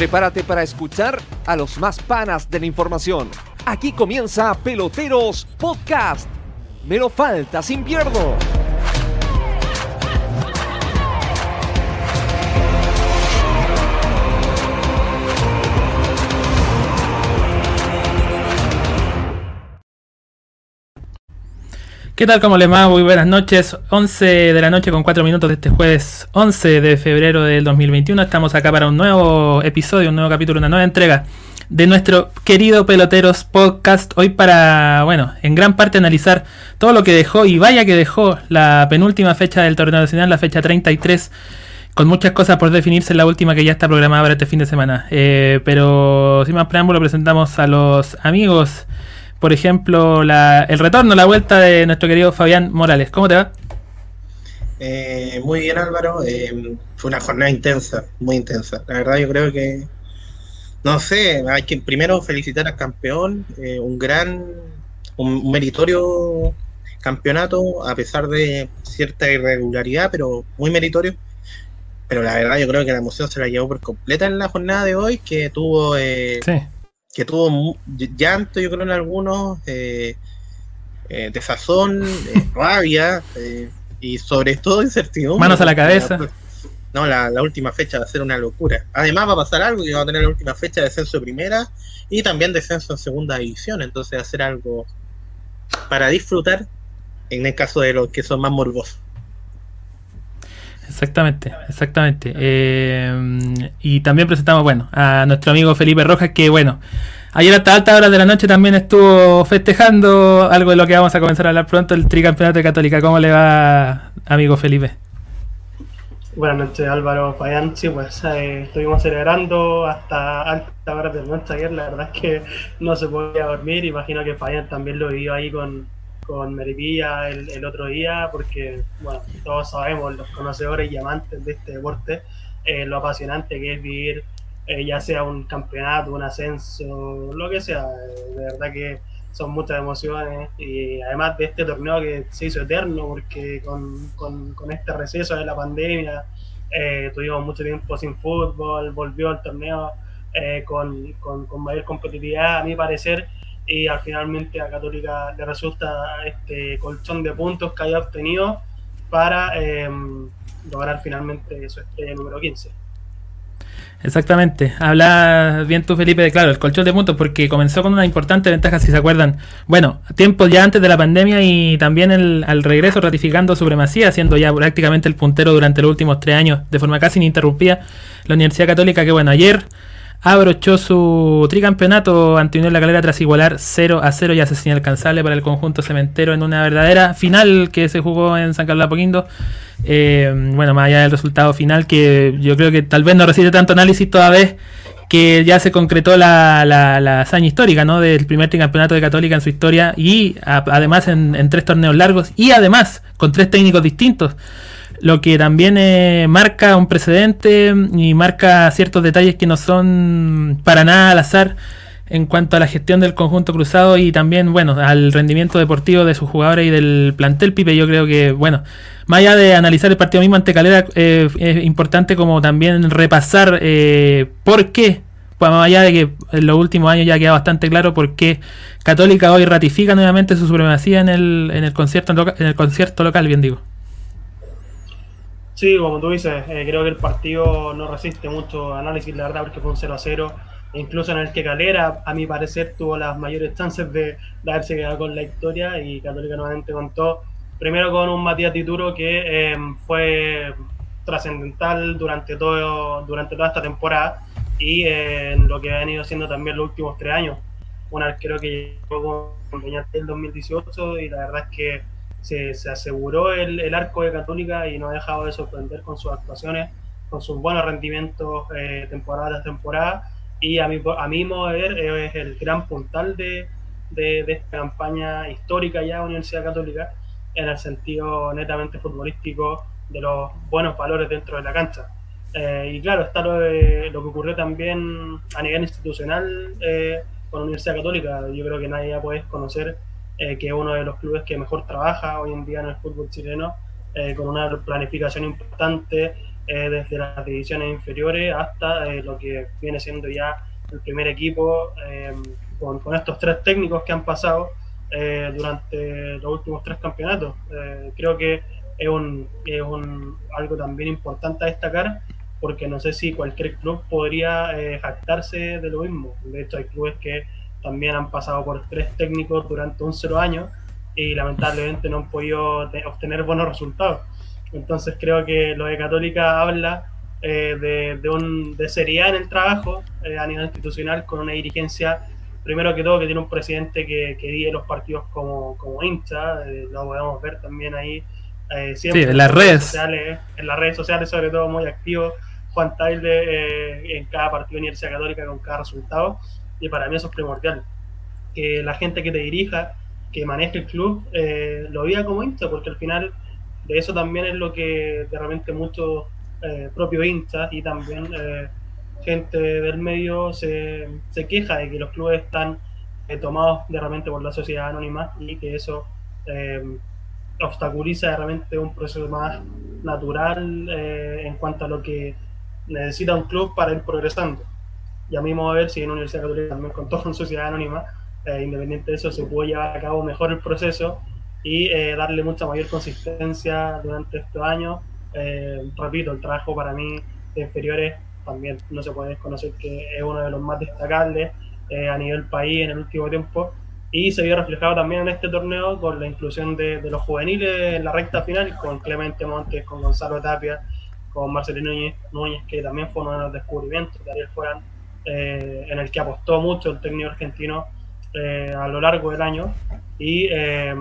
Prepárate para escuchar a los más panas de la información. Aquí comienza Peloteros Podcast. Me lo falta sin. ¿Qué tal? ¿Cómo le va? Muy buenas noches. 11 de la noche con 4 minutos de este jueves 11 de febrero del 2021. Estamos acá para un nuevo episodio, un nuevo capítulo, una nueva entrega de nuestro querido Peloteros Podcast. Hoy para, bueno, en gran parte analizar todo lo que dejó y vaya que dejó la penúltima fecha del torneo nacional, la fecha 33 con muchas cosas por definirse, la última que ya está programada para este fin de semana. Eh, pero sin más preámbulo, presentamos a los amigos por ejemplo, el retorno, la vuelta de nuestro querido Fabián Morales. ¿Cómo te va? Eh, muy bien Álvaro, eh, fue una jornada intensa, muy intensa. La verdad yo creo que, no sé, hay que primero felicitar al campeón, eh, un gran, un, meritorio campeonato, a pesar de cierta irregularidad, pero muy meritorio. Pero la verdad yo creo que la emoción se la llevó por completa en la jornada de hoy, que tuvo... Sí que tuvo llanto, yo creo, en algunos, eh, eh, desazón, eh, rabia y sobre todo incertidumbre. Manos a la cabeza. no, la, última fecha va a ser una locura. Además va a pasar algo que va a tener la última fecha de descenso de primera y también descenso en segunda división, entonces va a ser algo para disfrutar en el caso de los que son más morbosos. Exactamente, exactamente. Eh, y también presentamos, bueno, a nuestro amigo Felipe Rojas, que bueno, ayer hasta altas horas de la noche también estuvo festejando algo de lo que vamos a comenzar a hablar pronto, el tricampeonato de Católica. ¿Cómo le va, amigo Felipe? Buenas noches, Álvaro Fayán. Sí, pues eh, estuvimos celebrando hasta altas horas de la noche ayer. La verdad es que no se podía dormir. Imagino que Fayán también lo vivió ahí con, con Meripilla el, otro día, porque, bueno, todos sabemos, los conocedores y amantes de este deporte, eh, lo apasionante que es vivir eh, ya sea un campeonato, un ascenso, lo que sea. Eh, de verdad que son muchas emociones y además de este torneo que se hizo eterno, porque con, con, este receso de la pandemia tuvimos mucho tiempo sin fútbol, volvió el torneo con, con mayor competitividad, a mi parecer y al finalmente a Católica le resulta este colchón de puntos que haya obtenido para em, lograr finalmente su estrella número 15. Exactamente, habla bien tú Felipe de claro, el colchón de puntos porque comenzó con una importante ventaja si se acuerdan, bueno, tiempo ya antes de la pandemia y también el, al regreso ratificando supremacía, siendo ya prácticamente el puntero durante los últimos tres años de forma casi ininterrumpida la Universidad Católica que bueno, ayer abrochó su tricampeonato ante Unión La Calera tras igualar 0 a 0 y hace inalcanzable para el conjunto cementero en una verdadera final que se jugó en San Carlos Apoquindo. Eh, bueno, más allá del resultado final, que yo creo que tal vez no recibe tanto análisis toda vez que ya se concretó la, la, hazaña histórica ¿no? del primer tricampeonato de Católica en su historia y además en tres torneos largos y además con tres técnicos distintos lo que también eh, marca un precedente y marca ciertos detalles que no son para nada al azar en cuanto a la gestión del conjunto cruzado y también, bueno, al rendimiento deportivo de sus jugadores y del plantel Pipe. Yo creo que, bueno, más allá de analizar el partido mismo ante Calera, eh, es importante como también repasar eh, por qué, pues más allá de que en los últimos años ya queda bastante claro por qué Católica hoy ratifica nuevamente su supremacía en el, en el concierto en el concierto local, bien digo. Sí, como tú dices, eh, creo que el partido no resiste mucho análisis, la verdad, porque fue un 0 a 0. E incluso en el que Calera, a mi parecer, tuvo las mayores chances de, haberse quedado con la victoria y Católica nuevamente contó primero con un Matías Tituro que em, fue trascendental durante todo durante toda esta temporada y en lo que ha venido siendo también los últimos tres años. Un arquero que llegó con en 2018 y la verdad es que se, aseguró el, arco de Católica y no ha dejado de sorprender con sus actuaciones, con sus buenos rendimientos eh, temporada tras temporada. Y a mi, a mi modo de ver, es el gran puntal de, de, esta campaña histórica ya de Universidad Católica, en el sentido netamente futbolístico de los buenos valores dentro de la cancha. Eh, y claro, está lo, que ocurrió también a nivel institucional eh, con Universidad Católica. Yo creo que nadie ya puede conocer eh, que es uno de los clubes que mejor trabaja hoy en día en el fútbol chileno, eh, con una planificación importante, desde las divisiones inferiores hasta lo que viene siendo ya el primer equipo con, estos tres técnicos que han pasado durante los últimos tres campeonatos. creo que es, un, es un, algo también importante a destacar porque no sé si cualquier club podría eh, jactarse de lo mismo. De hecho, hay clubes que también han pasado por tres técnicos durante un cero año y lamentablemente no han podido obtener buenos resultados. Entonces creo que lo de Católica habla eh, de, de, un, de seriedad en el trabajo eh, a nivel institucional con una dirigencia, primero que todo, que tiene un presidente que, que vive los partidos como, como hincha, lo podemos ver también ahí eh, siempre sí, en las redes. Sociales, en las redes sociales, sobre todo, muy activo. Juan Taile eh, en cada partido de Universidad Católica con cada resultado. Y para mí eso es primordial. Que la gente que te dirija, que maneje el club, eh, lo viva como hincha, porque al final de eso también es lo que de repente muchos propios hinchas y también gente del medio se, se, queja de que los clubes están tomados de repente por la sociedad anónima y que eso obstaculiza realmente un proceso más natural eh, en cuanto a lo que necesita un club para ir progresando. Y a mí a ver si en una Universidad Católica también con toda una sociedad anónima, eh, independiente de eso, se puede llevar a cabo mejor el proceso y eh, darle mucha mayor consistencia durante estos años. repito, el trabajo para mí de inferiores también no se puede desconocer que es uno de los más destacables a nivel país en el último tiempo y se vio reflejado también en este torneo con la inclusión de, los juveniles en la recta final, con Clemente Montes, con Gonzalo Tapia, con Marcelino Núñez, que también fue uno de los descubrimientos de Ariel Fueran, eh, en el que apostó mucho el técnico argentino eh, a lo largo del año. Y eh,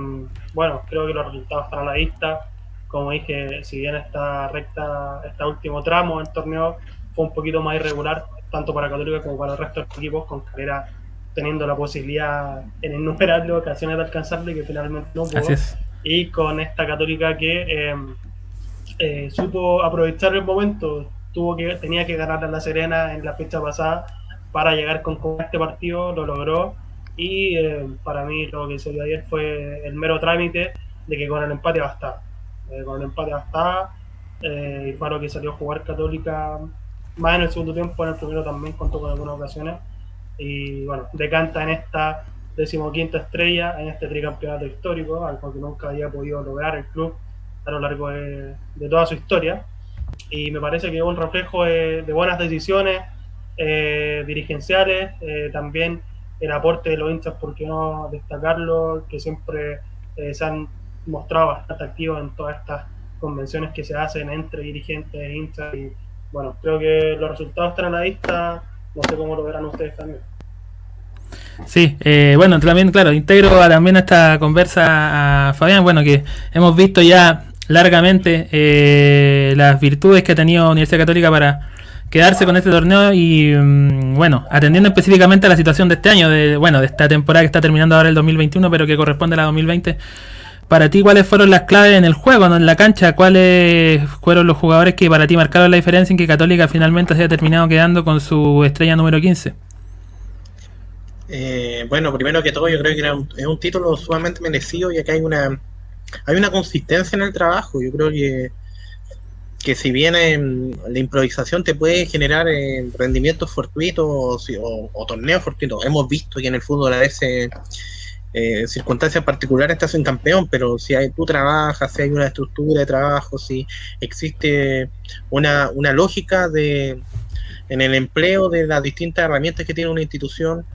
bueno, creo que los resultados están a la vista. Como dije, si bien esta recta, este último tramo del torneo fue un poquito más irregular, tanto para Católica como para el resto de los equipos, con carrera teniendo la posibilidad en innumerables ocasiones de alcanzarle que finalmente no pudo. Y con esta católica que eh, eh, supo aprovechar el momento, tuvo que tenía que ganar a La Serena en la fecha pasada para llegar con, este partido, lo logró. Y eh, para mí lo que se dio ayer fue el mero trámite de que con el empate bastaba. con el empate bastaba. y Faro que salió a jugar Católica más en el segundo tiempo, en el primero también contó con algunas ocasiones y bueno, decanta en esta decimoquinta estrella en este tricampeonato histórico, algo que nunca había podido lograr el club a lo largo de, toda su historia. Y me parece que es un reflejo de, buenas decisiones eh, dirigenciales, eh, también el aporte de los hinchas, por qué no destacarlo, que siempre eh, se han mostrado bastante activos en todas estas convenciones que se hacen entre dirigentes e hinchas. Y bueno, creo que los resultados están a la vista no sé cómo lo verán ustedes también. Sí, eh, bueno, también, claro, integro también a esta conversa a Fabián, bueno, que hemos visto ya largamente eh, las virtudes que ha tenido Universidad Católica para quedarse con este torneo y, mm, bueno, atendiendo específicamente a la situación de este año, de, bueno, de esta temporada que está terminando ahora el 2021, pero que corresponde a la 2020. Para ti, ¿cuáles fueron las claves en el juego, en la cancha? ¿Cuáles fueron los jugadores que para ti marcaron la diferencia en que Católica finalmente se haya terminado quedando con su estrella número 15? Eh, bueno, primero que todo, yo creo que era un, es un título sumamente merecido, y que hay una, hay una consistencia en el trabajo. Yo creo que, que si bien la improvisación te puede generar eh, rendimientos fortuitos o, o, torneos fortuitos, hemos visto que en el fútbol a veces eh, circunstancias particulares te hacen campeón, pero si hay, tú trabajas, si hay una estructura de trabajo, si existe una, una lógica de, en el empleo de las distintas herramientas que tiene una institución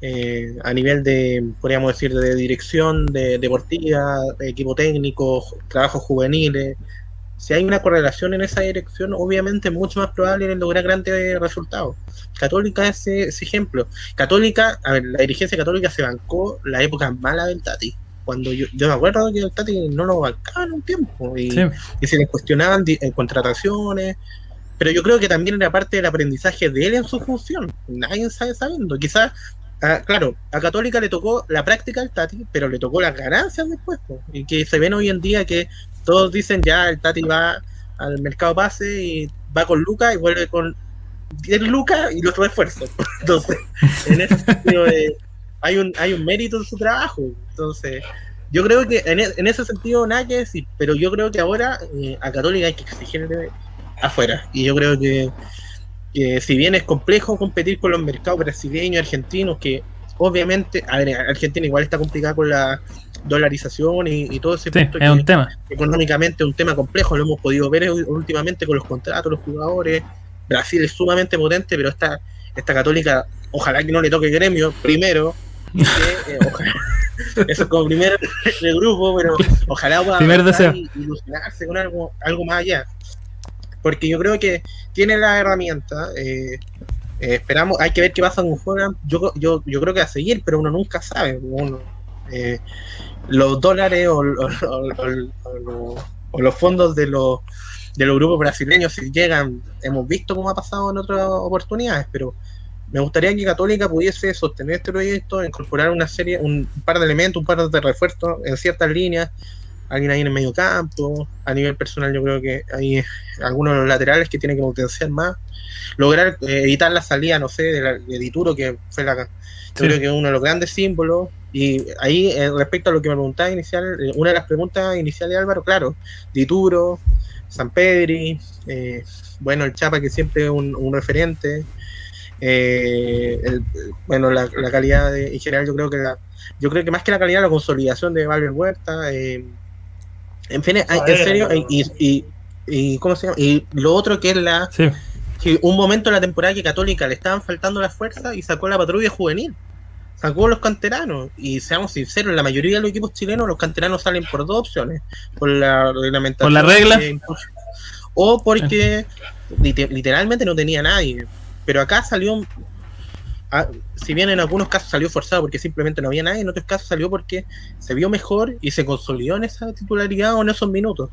eh, a nivel de, podríamos decir, de dirección de, deportiva, de equipo técnico, trabajos juveniles, si hay una correlación en esa dirección, obviamente es mucho más probable lograr grandes resultados. Católica es ese, ejemplo. Católica, a ver, la dirigencia católica se bancó la época mala del Tati. Cuando yo, yo me acuerdo que el Tati no lo bancaba en un tiempo y, se le cuestionaban en contrataciones. Pero yo creo que también era parte del aprendizaje de él en su función. Nadie sabe sabiendo. Quizás claro, a Católica le tocó la práctica del Tati, pero le tocó las ganancias después. Y que se ven hoy en día que todos dicen ya el Tati va al mercado base y va con Luca y vuelve con 10 Lucas y los otro esfuerzo. Entonces, en ese sentido eh, hay, un, hay un mérito en su trabajo. Entonces, yo creo que en, e, ese sentido nada decir, pero yo creo que ahora eh, a Católica hay que exigirle afuera. Y yo creo que, si bien es complejo competir con los mercados brasileños, argentinos, que obviamente, a ver, Argentina igual está complicada con la dolarización y, todo ese punto es un tema. económicamente es un tema complejo, lo hemos podido ver últimamente con los contratos, los jugadores. Brasil es sumamente potente, pero esta, esta católica, ojalá que no le toque gremio primero. Eh, eso es como primer de grupo, pero ojalá pueda ilusionarse con algo, algo más allá. Porque yo creo que tiene la herramienta. Eh, eh, esperamos, hay que ver qué pasa con Juan. Yo, yo, yo creo que va a seguir, pero uno nunca sabe. Uno, eh, los dólares o, los fondos de los, de los grupos brasileños si llegan, hemos visto cómo ha pasado en otras oportunidades, pero me gustaría que Católica pudiese sostener este proyecto, incorporar una serie, un par de elementos, un par de refuerzos en ciertas líneas, alguien ahí en el medio campo, a nivel personal yo creo que hay algunos de los laterales que tienen que potenciar más, lograr eh, evitar la salida, no sé, de, Dituro, que fue la, creo que es uno de los grandes símbolos, y ahí eh, respecto a lo que me preguntaba inicial, eh, una de las preguntas iniciales de Álvaro, claro, Dituro, San Pedri, bueno, el Chapa que siempre es un referente, eh, bueno, la, calidad en general, yo creo que la, yo creo que más que la calidad, la consolidación de Valver Huerta. Eh, en fin, en serio, y, y, ¿cómo se llama? Y lo otro que es la. Que un momento en la temporada que Católica le estaban faltando las fuerzas y sacó la patrulla juvenil. Sacó los canteranos. Y seamos sinceros, la mayoría de los equipos chilenos, los canteranos salen por dos opciones: por la reglamentación. Por la regla. o porque literalmente no tenía nadie. Pero acá salió, si bien en algunos casos salió forzado porque simplemente no había nadie, en otros casos salió porque se vio mejor y se consolidó en esa titularidad o en esos minutos.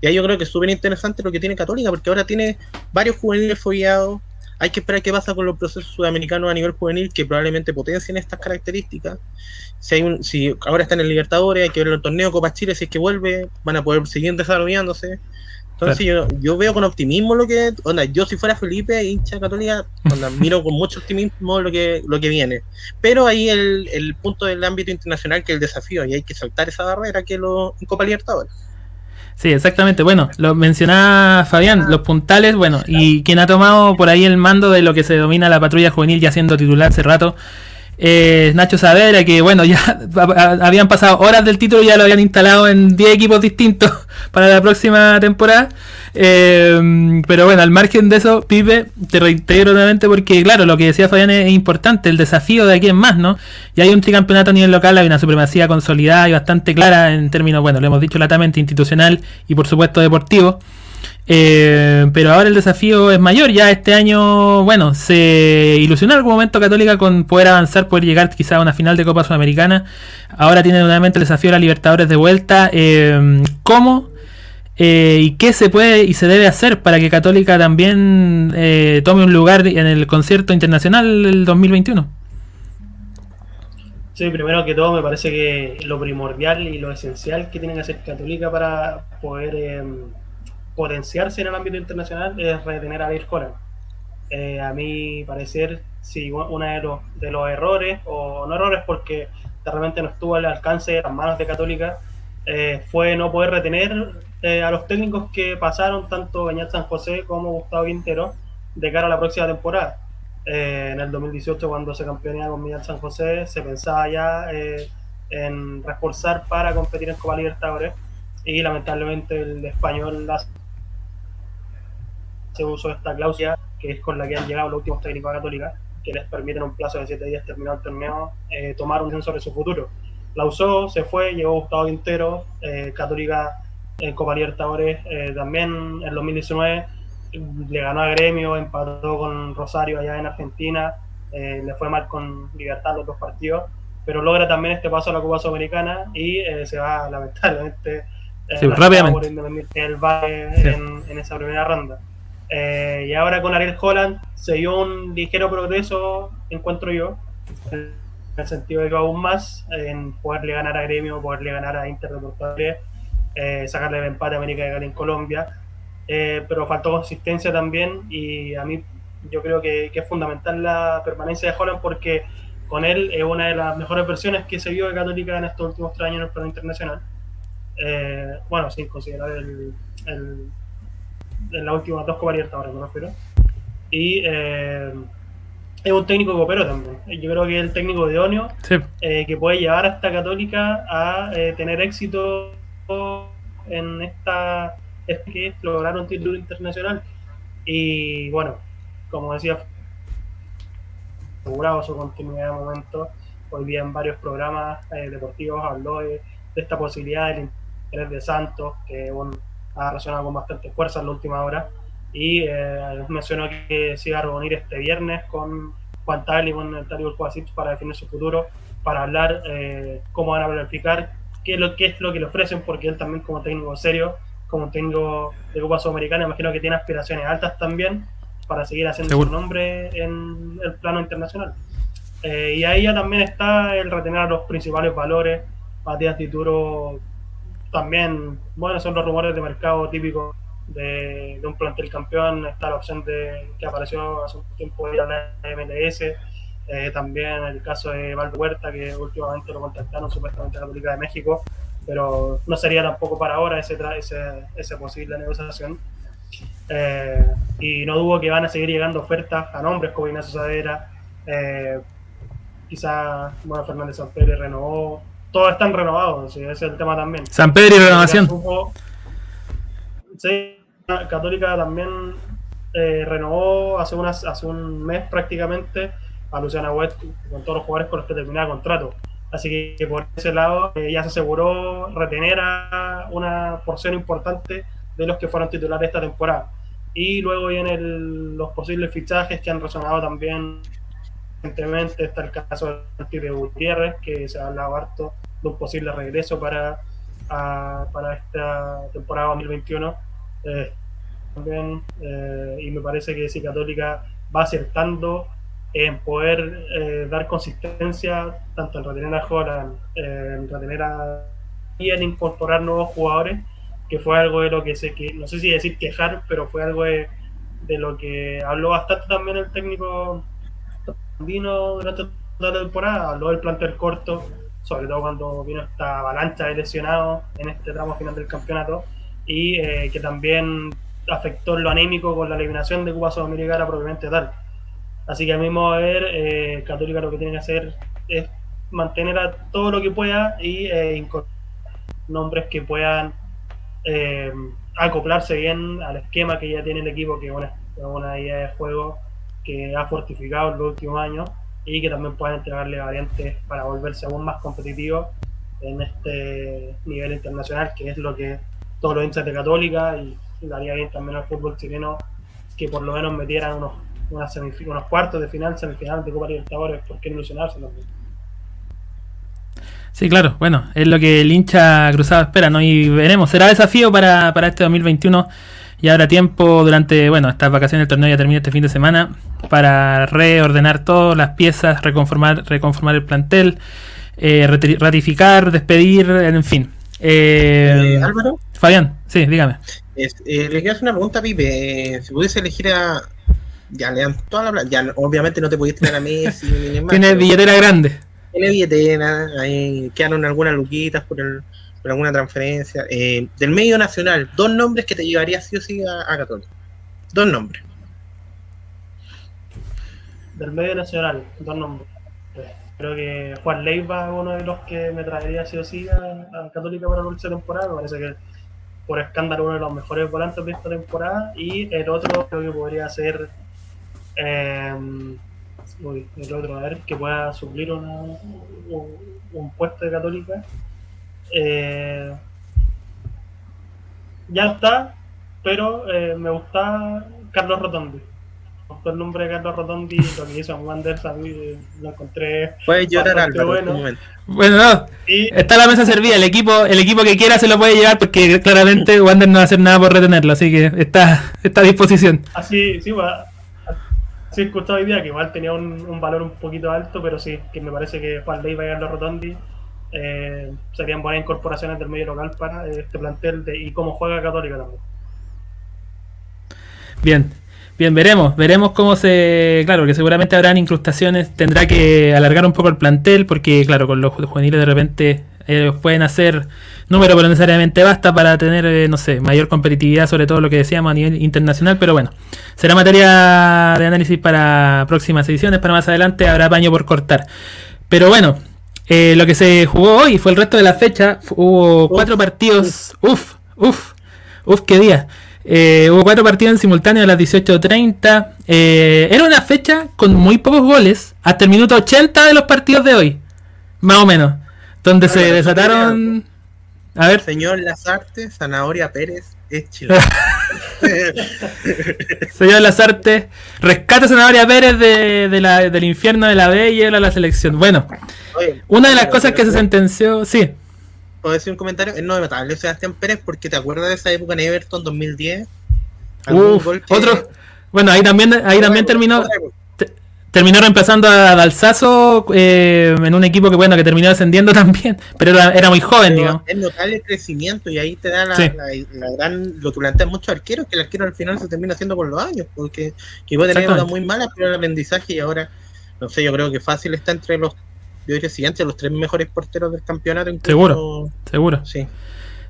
Y ahí yo creo que es súper interesante lo que tiene Católica, porque ahora tiene varios juveniles follados. Hay que esperar qué pasa con los procesos sudamericanos a nivel juvenil que probablemente potencien estas características. Si, hay un, si ahora está en Libertadores, hay que ver el torneo Copa Chile, si es que vuelve, van a poder seguir desarrollándose. Entonces yo, veo con optimismo lo que, onda, yo si fuera Felipe, hincha católica, onda, miro con mucho optimismo lo que, lo que viene. Pero ahí el, el punto del ámbito internacional que es el desafío, y hay que saltar esa barrera que lo en Copa Libertadores. Sí, exactamente. Bueno, lo mencionaba Fabián, los puntales, bueno, y quien ha tomado por ahí el mando de lo que se domina la patrulla juvenil ya siendo titular hace rato, eh, Nacho Saavedra, que bueno, ya habían pasado horas del título ya lo habían instalado en 10 equipos distintos para la próxima temporada. Eh, pero bueno, al margen de eso, Pipe, te reitero nuevamente porque, claro, lo que decía Fabián es, importante, el desafío de aquí en más, ¿no? Y hay un tricampeonato a nivel local, hay una supremacía consolidada y bastante clara en términos, bueno, lo hemos dicho latamente, institucional y por supuesto deportivo. Eh, pero ahora el desafío es mayor. Ya este año, bueno, se ilusionó en algún momento Católica con poder avanzar, poder llegar quizá a una final de Copa Sudamericana. Ahora tiene nuevamente el desafío de la Libertadores de vuelta. Eh, ¿Cómo? Eh, ¿Y qué se puede y se debe hacer para que Católica también tome un lugar en el concierto internacional del 2021? Sí, primero que todo me parece que lo primordial y lo esencial que tiene que hacer Católica para poder potenciarse en el ámbito internacional es retener a Bill Holland. Eh, a mi parecer, sí, uno de los, de los errores, o no errores porque realmente no estuvo al alcance de las manos de Católica, eh, fue no poder retener eh, a los técnicos que pasaron, tanto Beñat San José como Gustavo Quintero, de cara a la próxima temporada. en el 2018, cuando se campeonaba con Beñat San José, se pensaba ya en reforzar para competir en Copa Libertadores y lamentablemente el español se usó esta cláusula, que es con la que han llegado los últimos técnicos católicos, que les permiten un plazo de 7 días terminado el torneo, eh, tomar un sobre su futuro. La usó, se fue, llegó Gustavo Quintero, eh, Católica en Copa Libertadores, eh, también en 2019 le ganó a Gremio, empató con Rosario allá en Argentina, le fue mal con Libertad los dos partidos, pero logra también este paso a la Copa Sudamericana y se va lamentablemente sí, rápidamente. el Valle en, en esa primera ronda. Eh, y ahora con Ariel Holland se dio un ligero progreso, encuentro yo, en el sentido de que aún más en poderle ganar a Gremio, poderle ganar a Inter de Porto eh, sacarle el empate a América de Cali en Colombia, eh, pero faltó consistencia también y a mí yo creo que, es fundamental la permanencia de Holland porque con él es una de las mejores versiones que se vio de Católica en estos últimos tres años en el plano internacional. bueno, sin considerar el en las últimas dos Copas Libertadores, me refiero. Y eh, es un técnico copero también. Yo creo que es el técnico de Onio, Sí. eh, que puede llevar a esta Católica a eh, tener éxito en esta es que es lograr un título internacional. Y bueno, como decía, asegurado su continuidad de momento. Hoy día en varios programas eh, deportivos habló de, de esta posibilidad del interés de Santos, que bueno, ha resonado con bastante fuerza en la última hora. Y eh, mencionó que se iba a reunir este viernes con Juan Tal y con Tario para definir su futuro, para hablar eh, cómo van a planificar, qué es, lo, qué es lo que le ofrecen, porque él también como técnico serio, como técnico de Copa Sudamericana, imagino que tiene aspiraciones altas también para seguir haciendo Seguro. su nombre en el plano internacional. Eh, y ahí ya también está el retener los principales valores. Matías Tituro también, bueno, son los rumores de mercado típicos de, de un plantel campeón. Está la opción de que apareció hace un tiempo de la MLS. Eh, también el caso de Valdo Huerta, que últimamente lo contactaron supuestamente a la República de México, pero no sería tampoco para ahora ese, ese, esa posible negociación. Eh, y no dudo que van a seguir llegando ofertas a nombres como Ignacio Sadera, eh, quizás bueno, Fernández Samperi renovó, todos están renovados, sí, ese es el tema también. San Pedro y renovación. Supo- Sí, Católica también eh, renovó hace, unas, hace un mes prácticamente a Luciana West con todos los jugadores con los que terminaba contrato. Así que por ese lado eh, ya se aseguró retener a una porción importante de los que fueron titulares esta temporada. Y luego vienen los posibles fichajes que han resonado también recientemente. Está el caso del Pipe Gutiérrez, que se ha hablado harto de un posible regreso para, para esta temporada 2021. Eh, también, eh, y me parece que si Católica va acertando en poder eh, dar consistencia tanto en retener a eh, en retener a y en incorporar nuevos jugadores, que fue algo de lo que sé que, no sé si decir quejar, pero fue algo de, de lo que habló bastante también el técnico vino durante toda la temporada, habló del plantel corto, sobre todo cuando vino esta avalancha de lesionados en este tramo final del campeonato, y eh, que también afectó lo anémico con la eliminación de Copa Sudamericana propiamente tal. Así que a mi modo de ver, eh, Católica lo que tiene que hacer es mantener a todo lo que pueda y eh, incorporar nombres que puedan acoplarse bien al esquema que ya tiene el equipo, que es una, una idea de juego que ha fortificado en los últimos años y que también puedan entregarle variantes para volverse aún más competitivos en este nivel internacional, que es lo que todos los hinchas de Católica y le haría bien también al fútbol chileno que por lo menos metieran unos, unas unos cuartos de final, semifinal de Copa Libertadores, ¿por qué no ilusionarse también? Sí, claro. Bueno, es lo que el hincha cruzado espera, ¿no? Y veremos. Será desafío para, para este 2021. Y habrá tiempo durante, bueno, estas vacaciones del torneo ya termina este fin de semana para reordenar todas las piezas, reconformar, reconformar el plantel, eh, ratificar, despedir, en fin. Eh, Eh, Álvaro, Fabián, sí, dígame. eh, le quiero hacer una pregunta a Pipe. Si pudiese elegir a. Ya le dan toda la plata. Ya, obviamente no te pudiste tener a Messi ni Neymar, Tiene billetera grande. Tiene billetera. Ahí quedaron algunas luquitas por, el, por alguna transferencia. Eh, del medio nacional, dos nombres que te llevarías sí o sí a, a Católica. Dos nombres. Del medio nacional, dos nombres. Creo que Juan Leiva es uno de los que me traería sí o sí a, Católica para la próxima temporada. Parece que por escándalo uno de los mejores volantes de esta temporada. Y el otro creo que podría ser eh, uy, el otro, a ver, que pueda suplir una- un, un puesto de Católica. Eh, ya está, pero eh, me gusta Carlos Rotondi. Me gustó el nombre de Carlos Rotondi, lo que hizo en Wanderers a eh, lo encontré. Puedes llorar, Álvaro, en bueno. este momento. Bueno, no, Y está la mesa servida. El equipo, el equipo que quiera se lo puede llevar porque claramente Wander no va a hacer nada por retenerlo. Así que está, está a disposición. así, sí, bueno, así he escuchado hoy día que igual tenía un, un valor un poquito alto, pero sí, que me parece que Juan Leiva y Carlos Rotondi eh, serían buenas incorporaciones del medio local para este plantel de, y cómo juega Católica también. Bien, bien, veremos, veremos cómo se, claro, que seguramente habrán incrustaciones, tendrá que alargar un poco el plantel porque, claro, con los ju- juveniles de repente pueden hacer número, pero necesariamente basta para tener, eh, no sé, mayor competitividad, sobre todo lo que decíamos a nivel internacional. Pero bueno, será materia de análisis para próximas ediciones. Para más adelante habrá paño por cortar. Pero bueno, eh, lo que se jugó hoy fue el resto de la fecha. Hubo cuatro partidos. Uf, uf, uf, qué día. Eh, hubo cuatro partidos en simultáneo a las 18.30. Eh, era una fecha con muy pocos goles hasta el minuto 80 de los partidos de hoy. Más o menos. Donde se desataron... A ver. Señor Lazarte, Zanahoria Pérez, es chileno. Señor Lazarte, rescata Zanahoria Pérez de, de la, del infierno de la B y era la selección. Bueno, Oye, una de las cosas que se sentenció... Sí, ¿Puedo decir un comentario? Es no notable Sebastián Pérez porque te acuerdas de esa época en Everton 2010. ¿Algún Uf, que- otro... Bueno, ahí también, ahí también terminó... época, otra época. Te- Terminó reemplazando a Dalsazo eh, en un equipo que bueno que terminó descendiendo también, pero era, era muy joven, Pero digamos. Es notable el crecimiento y ahí te da la, Sí. la, la gran. Lo que plantean muchos arqueros, que el arquero al final se termina haciendo con los años, porque que puede tener notas muy malas, pero el aprendizaje y ahora, no sé, yo creo que fácil está entre los. Yo diría siguiente, los tres mejores porteros del campeonato. incluso- Seguro. Seguro. Sí.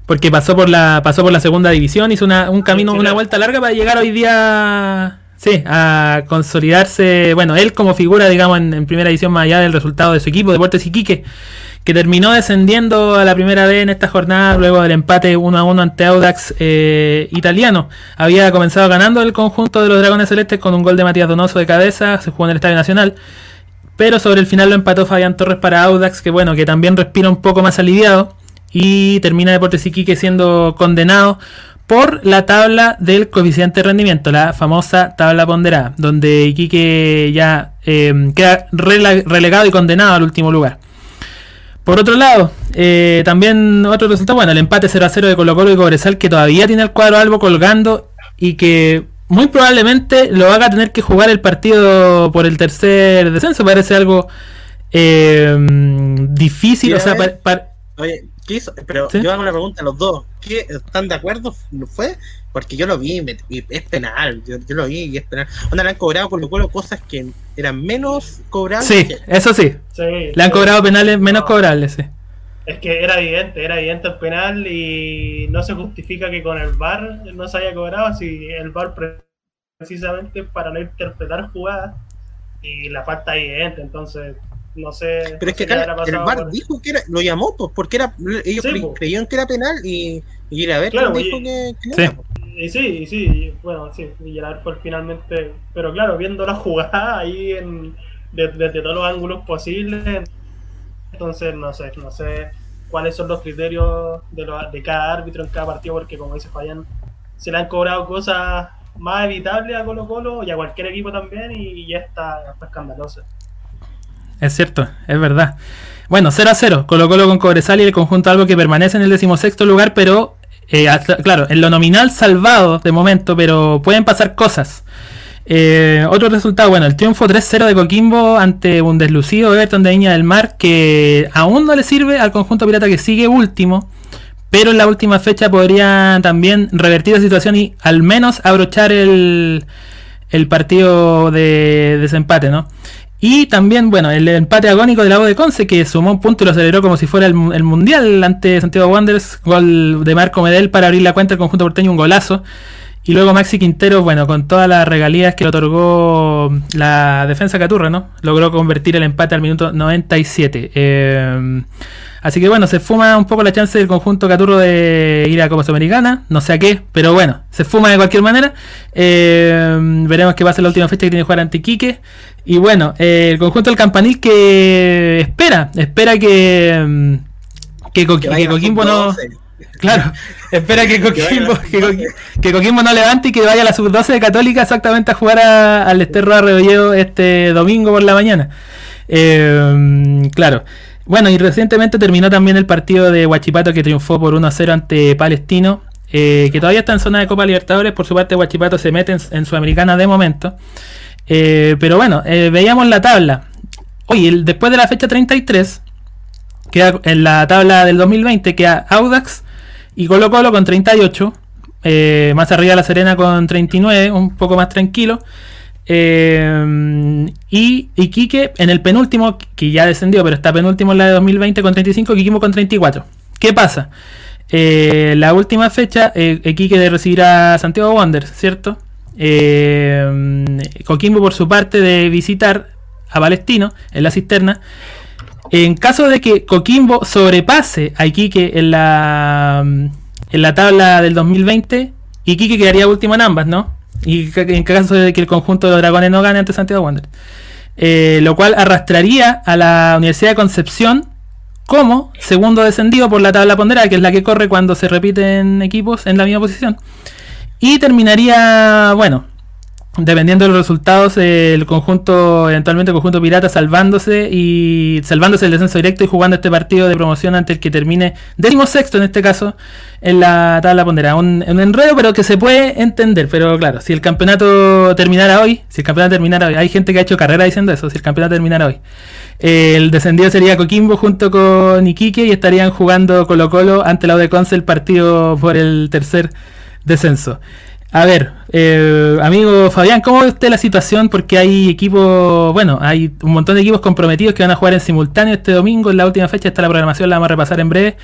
Porque pasó por la pasó por la segunda división, hizo una, un camino, una vuelta larga para llegar hoy día, sí, a consolidarse, bueno, él como figura, digamos, en, primera división más allá del resultado de su equipo, Deportes Iquique, que terminó descendiendo a la primera vez en esta jornada luego del empate 1 a 1 ante Audax eh, italiano. Había comenzado ganando el conjunto de los Dragones Celestes con un gol de Matías Donoso de cabeza, se jugó en el Estadio Nacional. Pero sobre el final lo empató Fabián Torres para Audax, que bueno, que también respira un poco más aliviado. Y termina Deportes Iquique siendo condenado por la tabla del coeficiente de rendimiento, la famosa tabla ponderada, donde Iquique ya eh, queda relegado y condenado al último lugar. Por otro lado, eh, también otro resultado, bueno, el empate 0 a 0 de Colo Colo y Cobresal, que todavía tiene el cuadro albo colgando y que muy probablemente lo haga tener que jugar el partido por el tercer descenso. Parece algo eh, difícil, o sea, Quiero ver. pa- pa- Oye, ¿qué hizo? Pero ¿Sí? yo hago una pregunta a los dos. ¿Qué, ¿Están de acuerdo? ¿No fue? Porque yo lo vi me- y es penal. Yo, yo lo vi y es penal. Onda, le han cobrado con lo cual cosas que eran menos cobrables. sí, que- eso sí, Sí, le han cobrado penales menos No. cobrables, sí. Es que era evidente, era evidente el penal y no se justifica que con el VAR no se haya cobrado si el VAR pre- precisamente para no interpretar jugadas y la falta es evidente, entonces no sé. Pero no es que acá el con- dijo que era, lo llamó, pues, porque era, ellos Sí, cre- pues. creyeron que era penal y, y a ver Claro, dijo y- que, que no Sí. era, pues. Y sí, y sí, y bueno, sí, y Gerard fue finalmente, pero claro, viendo la jugada ahí en, de- desde todos los ángulos posibles, entonces no sé, no sé cuáles son los criterios de, lo- de cada árbitro en cada partido, porque como dice Fabián, se le han cobrado cosas más evitables a Colo Colo y a cualquier equipo también y ya está, está escandaloso. Es cierto, es verdad. Bueno, 0 a 0, Colo Colo con Cobresal y el conjunto algo que permanece en el decimosexto lugar, pero eh, claro, en lo nominal salvado de momento, pero pueden pasar cosas. Eh, otro resultado, bueno, el triunfo 3-0 de Coquimbo ante un deslucido Everton de Viña del Mar que aún no le sirve al conjunto pirata que sigue último, pero en la última fecha podría también revertir la situación y al menos abrochar el, el partido de desempate, ¿no? Y también, bueno, el empate agónico del Lago de Conce que sumó un punto y lo aceleró como si fuera el, el Mundial ante Santiago Wanderers. Gol de Marco Medel para abrir la cuenta del conjunto porteño, un golazo. Y luego Maxi Quintero, bueno, con todas las regalías que le otorgó la defensa Caturra, ¿no? Logró convertir el empate al minuto 97. Eh, así que bueno, se fuma un poco la chance del conjunto Caturro de ir a Copa Sudamericana. No sé a qué, pero bueno, se fuma de cualquier manera. Eh, veremos qué va a ser la última fecha que tiene que jugar ante Iquique. Y bueno, eh, el conjunto del Campanil que espera, espera que, mm, que, Coquimbo no... 12. Claro, espera que Coquimbo, que, Coquimbo no levante y que vaya a la sub-12 de Católica exactamente a jugar a- al Esterro Arroyo este domingo por la mañana. Eh, claro. Bueno, y recientemente terminó también el partido de Huachipato que triunfó por 1-0 ante Palestino, eh, que todavía está en zona de Copa Libertadores. Por su parte, Huachipato se mete en, Sudamericana de momento. Eh, pero bueno, eh, veíamos la tabla. Oye, el- después de la fecha 33, queda en la tabla del 2020 queda Audax y Colo Colo con 38. eh, más arriba La Serena con 39, un poco más tranquilo. Eh, y Iquique en el penúltimo, que ya descendió, pero está penúltimo en la de 2020 con 35, Iquique con 34. ¿Qué pasa? Eh, la última fecha, eh, Iquique recibirá a Santiago Wanderers, ¿cierto? Eh, Coquimbo por su parte de visitar a Palestino en la cisterna. En caso de que Coquimbo sobrepase a Iquique en la, en la tabla del 2020, Iquique quedaría último en ambas, ¿no? Y en caso de que el conjunto de los dragones no gane ante Santiago Wanderers. Eh, lo cual arrastraría a la Universidad de Concepción como segundo descendido por la tabla ponderada, que es la que corre cuando se repiten equipos en la misma posición. Y terminaría, bueno, dependiendo de los resultados, el conjunto, eventualmente el conjunto pirata salvándose y salvándose el descenso directo y jugando este partido de promoción ante el que termine décimo sexto en este caso en la tabla ponderada. Un, enredo, pero que se puede entender. Pero claro, si el campeonato terminara hoy, si el campeonato terminara hoy, hay gente que ha hecho carrera diciendo eso, si el campeonato terminara hoy. Eh, el descendido sería Coquimbo junto con Iquique y estarían jugando Colo Colo ante la Conce el partido por el tercer descenso. A ver, eh, amigo Fabián, ¿cómo ve usted la situación? Porque hay equipos, bueno, hay un montón de equipos comprometidos que van a jugar en simultáneo este domingo, en la última fecha está la programación, la vamos a repasar en breve.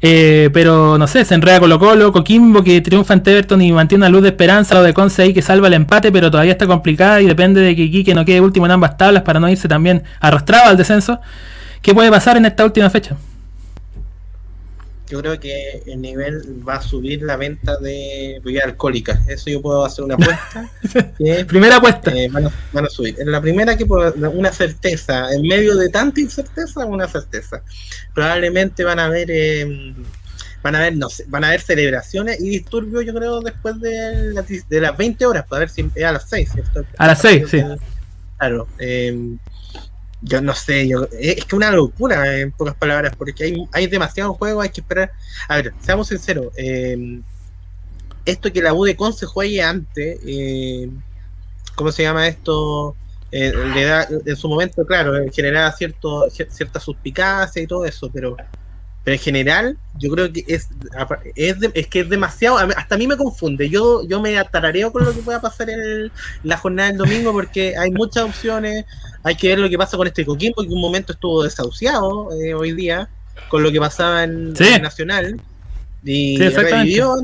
Eh, pero no sé, se enreda Colo Colo, Coquimbo que triunfa ante Everton y mantiene una luz de esperanza, lo de Conce ahí que salva el empate, pero todavía está complicada y depende de que Iquique no quede último en ambas tablas para no irse también arrastrado al descenso. ¿Qué puede pasar en esta última fecha? Yo creo que el nivel va a subir la venta de bebidas alcohólicas. Eso yo puedo hacer una apuesta. que, primera apuesta. Eh, van, a, van, a, subir. En la primera que puedo, una certeza. En medio de tanta incerteza, una certeza. Probablemente van a haber, eh, van a haber, no sé, van a haber celebraciones y disturbios, yo creo, después de, la, de las 20 horas, para ver si es a las 6, ¿cierto? A las 6, sí. Claro. Eh, yo no sé, yo, es que una locura en pocas palabras, porque hay, hay demasiados juegos, hay que esperar. A ver, seamos sinceros, eh, esto que la U de Conce juegue antes, eh, ¿cómo se llama esto? Eh, le da, en su momento, claro, generaba cierto, cierta suspicacia y todo eso, pero pero en general yo creo que es es, de, es que es demasiado hasta a mí me confunde. Yo yo me atarareo con lo que pueda pasar en la jornada del domingo porque hay muchas opciones. Hay que ver lo que pasa con este Coquimbo que en un momento estuvo desahuciado eh, hoy día con lo que pasaba en, sí. en Nacional. Y sí, revivió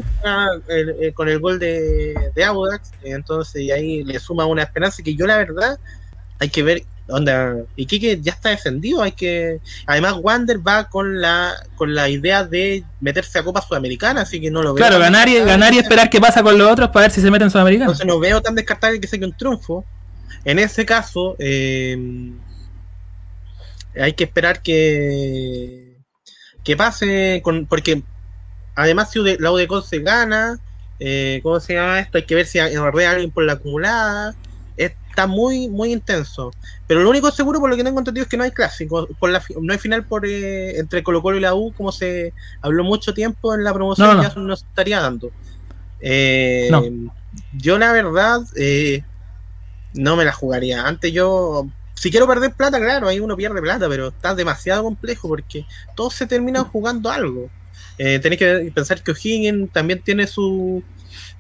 el, el, con el gol de, de Audax entonces y ahí le suma una esperanza que yo la verdad hay que ver onda Iquique ya está defendido hay que además Wander va con la con la idea de meterse a Copa Sudamericana así que no lo claro veo ganar y, ganar y esperar qué pasa con los otros para ver si se meten en Sudamericana. Entonces no veo tan descartable que sea un triunfo. En ese caso eh, hay que esperar que que pase con porque además si la UDECON se gana eh, ¿cómo se llama esto? hay que ver si arrea alguien por la acumulada está muy, muy intenso. Pero lo único seguro, por lo que tengo entendido, es que no hay clásico. Por la, no hay final por eh, entre Colo Colo y la U, como se habló mucho tiempo en la promoción, No, no. ya no se estaría dando. Eh, No. Yo, la verdad, eh, no me la jugaría. Antes yo, si quiero perder plata, claro, ahí uno pierde plata, pero está demasiado complejo porque todos se terminan jugando algo. Eh, tenéis que pensar que O'Higgins también tiene su,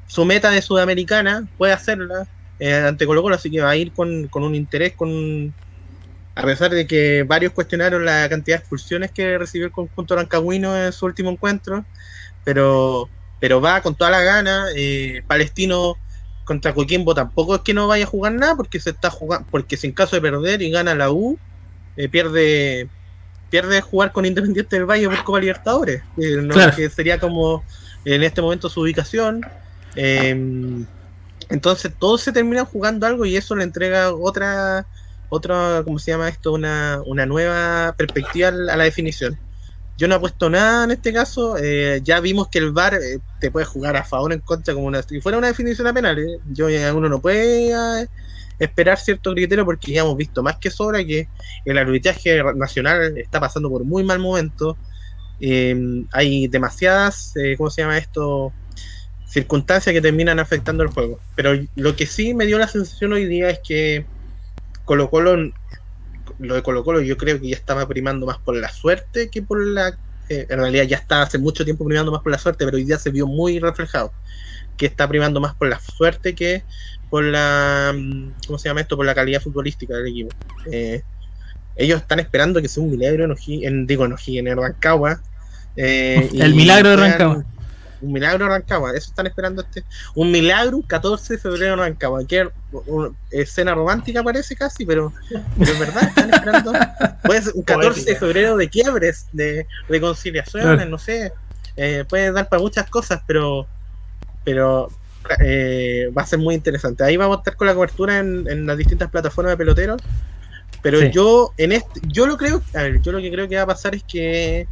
su meta de Sudamericana, puede hacerla eh, ante Colo Colo, así que va a ir con, con, un interés, con a pesar de que varios cuestionaron la cantidad de expulsiones que recibió el conjunto rancagüino en su último encuentro, pero, pero va con toda la gana. Eh, Palestino contra Coquimbo tampoco es que no vaya a jugar nada, porque se está jugando, porque si en caso de perder y gana la U, eh, pierde pierde jugar con Independiente del Valle por Copa Libertadores, eh, ¿no? Claro. que sería como en este momento su ubicación. Eh, entonces todos se terminan jugando algo y eso le entrega otra, otra ¿cómo se llama esto? Una, una nueva perspectiva a la definición. Yo no apuesto nada en este caso. eh, ya vimos que el VAR eh, te puede jugar a favor o en contra como una, si fuera una definición a penal. eh, Yo eh, uno no puede eh, esperar cierto criterio porque ya hemos visto más que sobra que el arbitraje nacional está pasando por muy mal momento. Hay demasiadas, ¿cómo se llama esto? Circunstancias que terminan afectando el juego. Pero lo que sí me dio la sensación hoy día es que Colo Colo, lo de Colo Colo yo creo que ya estaba primando más por la suerte que por la... eh, en realidad ya está hace mucho tiempo primando más por la suerte, pero hoy día se vio muy reflejado. que está primando más por la suerte que por la, mm, ¿cómo se llama esto? Por la calidad futbolística del equipo. Eh, ellos están esperando que sea un milagro en, Oji- en digo, en en Rancagua. eh, El milagro de Rancagua. Un milagro en Rancagua, eso están esperando este. Un milagro, 14 de febrero en Rancagua. Que escena romántica parece casi, pero, pero es verdad, están esperando. Puede ser un 14 de febrero de quiebres, de reconciliaciones, Claro. no sé. Eh, puede dar para muchas cosas, pero pero eh, va a ser muy interesante. Ahí vamos a estar con la cobertura en, en las distintas plataformas de peloteros. Pero Sí. yo en este, yo lo creo, a ver, yo lo que creo que va a pasar es que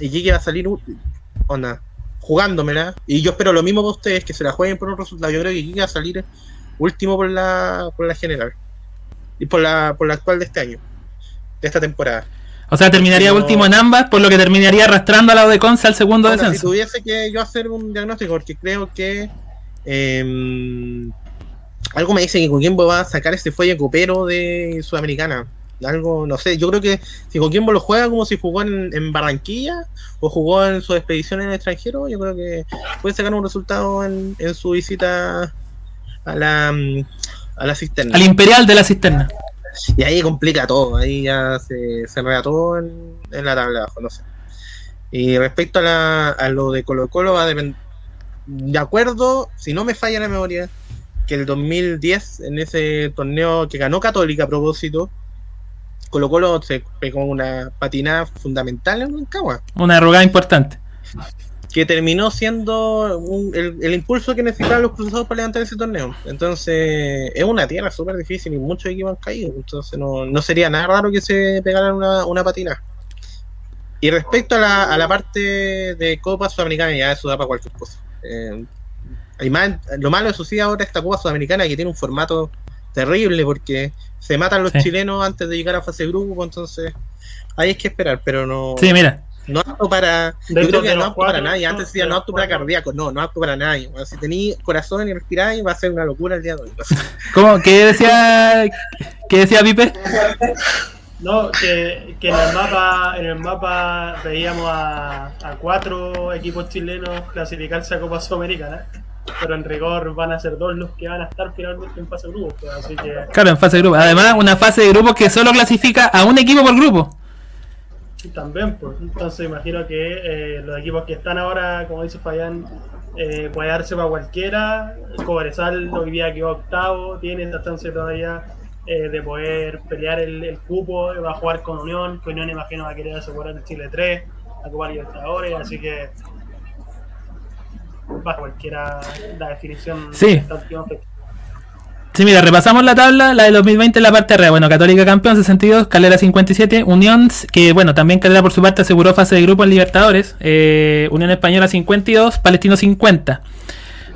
Iquique va a salir onda, jugándomela, y yo espero lo mismo para ustedes, que se la jueguen por un resultado. Yo creo que va a salir último por la, por la general. Y por la, por la actual de este año, de esta temporada. O sea, terminaría No. último en ambas, por lo que terminaría arrastrando a la de Conce al segundo Ahora, si descenso. tuviese que yo hacer un diagnóstico, porque creo que eh, algo me dice que Coquimbo va a sacar ese fuelle copero de Sudamericana. Algo, no sé, yo creo que si Coquimbo lo juega como si jugó en, en Barranquilla o jugó en su expedición en el extranjero, yo creo que puede sacar un resultado en, en su visita a la, mm, a la cisterna. Al Imperial de la Cisterna. Y ahí complica todo, ahí ya se, se todo en, en la tabla de abajo, no sé. Y respecto a, la, a lo de Colo Colo, va a depender. De acuerdo, si no me falla la memoria, que el 2010, en ese torneo que ganó Católica a propósito, Colo Colo se pegó una patinada fundamental en Rancagua, Una arrugada importante. que terminó siendo un- el, el impulso que necesitaban los cruzados para levantar ese torneo. Entonces, es una tierra súper difícil y muchos equipos han caído. Entonces, no, no sería nada raro que se pegaran una, una patina. Y respecto a la, a la parte de Copa Sudamericana, ya eso da para cualquier cosa. Eh, lo malo, eso sí, ahora esta Copa Sudamericana que tiene un formato terrible porque se matan los Sí. chilenos antes de llegar a fase de grupo, entonces ahí hay que esperar, pero no. Sí, mira. No apto para. Yo creo que no apto para nadie. Antes decía de no apto para cardíaco. No, no apto para nadie. Bueno, si tenéis corazón y respiráis, va a ser una locura el día de hoy. ¿Cómo? ¿Qué decía, qué decía Pipe? No, que, que en el mapa, en el mapa veíamos a, a cuatro equipos chilenos clasificarse a Copa Sudamericana, pero en rigor van a ser dos los que van a estar finalmente en fase de grupos, pues, así que Claro, en fase de grupo. Además, una fase de grupo que solo clasifica a un equipo por grupo. también, pues, entonces imagino que eh, los equipos que están ahora, como dice Fayán, eh, puede darse para cualquiera. Cobresal hoy día quedó octavo, tiene esa chance todavía eh, de poder pelear el, el cupo, va a jugar con Unión, que Unión imagino va a querer asegurar el Chile 3, la Copa Libertadores, así que va cualquiera la definición Sí. de esta última fecha. Sí, mira, repasamos la tabla, la de 2020 en la parte arriba. Bueno, Católica campeón 62, Calera 57, Unión, que bueno, también Calera por su parte aseguró fase de grupo en Libertadores, eh, Unión Española 52, Palestino 50.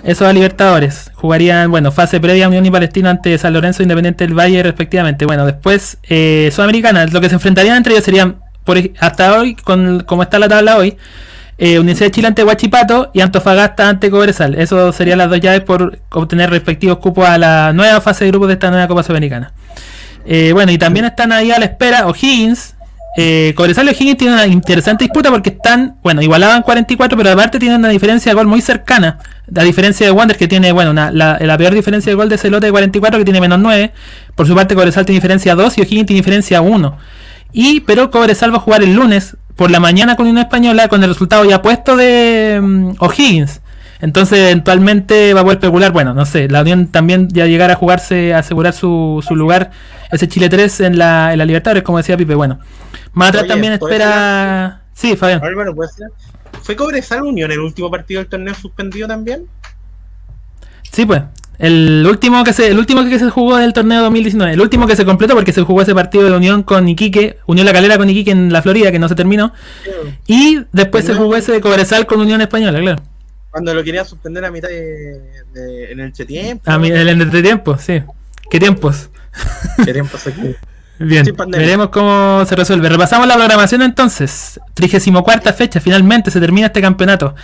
Eso a Libertadores. Jugarían, bueno, fase previa Unión y Palestino ante San Lorenzo Independiente del Valle respectivamente. Bueno, después eh, Sudamericana, lo que se enfrentarían entre ellos serían, por, hasta hoy, con como está la tabla hoy, eh, Universidad de Chile ante Huachipato y Antofagasta ante Cobresal. Eso serían las dos llaves por obtener respectivos cupos a la nueva fase de grupos de esta nueva Copa Sudamericana. Eh, bueno, y también están ahí a la espera O'Higgins. Eh, Cobresal y O'Higgins tienen una interesante disputa porque están, bueno, igualaban 44, pero aparte tienen una diferencia de gol muy cercana. La diferencia de Wander que tiene, bueno, la peor diferencia de gol de Celote de 44 que tiene menos 9. Por su parte Cobresal tiene diferencia 2 y O'Higgins tiene diferencia 1. Y, pero Cobresal va a jugar el lunes por la mañana con una española con el resultado ya puesto de mm, O'Higgins. Entonces, eventualmente va a poder especular. Bueno, no sé, la Unión también ya llegar a jugarse, a asegurar su, su lugar, ese Chile 3 en la, en la Libertadores, como decía Pipe. Bueno, más atrás Oye, también ¿puede espera. Sí, Fabián. Álvaro, ¿puede ser? ¿Fue Cobresal Unión el último partido del torneo suspendido también? Sí, pues. El último que se, el último que se jugó del torneo 2019, el último que se completó porque se jugó ese partido de Unión con Iquique, Unión La Calera con Iquique en la Florida, que no se terminó. Y después se jugó ese de Cobresal con Unión Española, claro. Cuando lo querían suspender a mitad de, de- en el tiempo. A el entretiempo, sí. ¿Qué tiempos? Querían pasar aquí. Bien, veremos cómo se resuelve. Repasamos la programación entonces. 34 fecha, finalmente se termina este campeonato.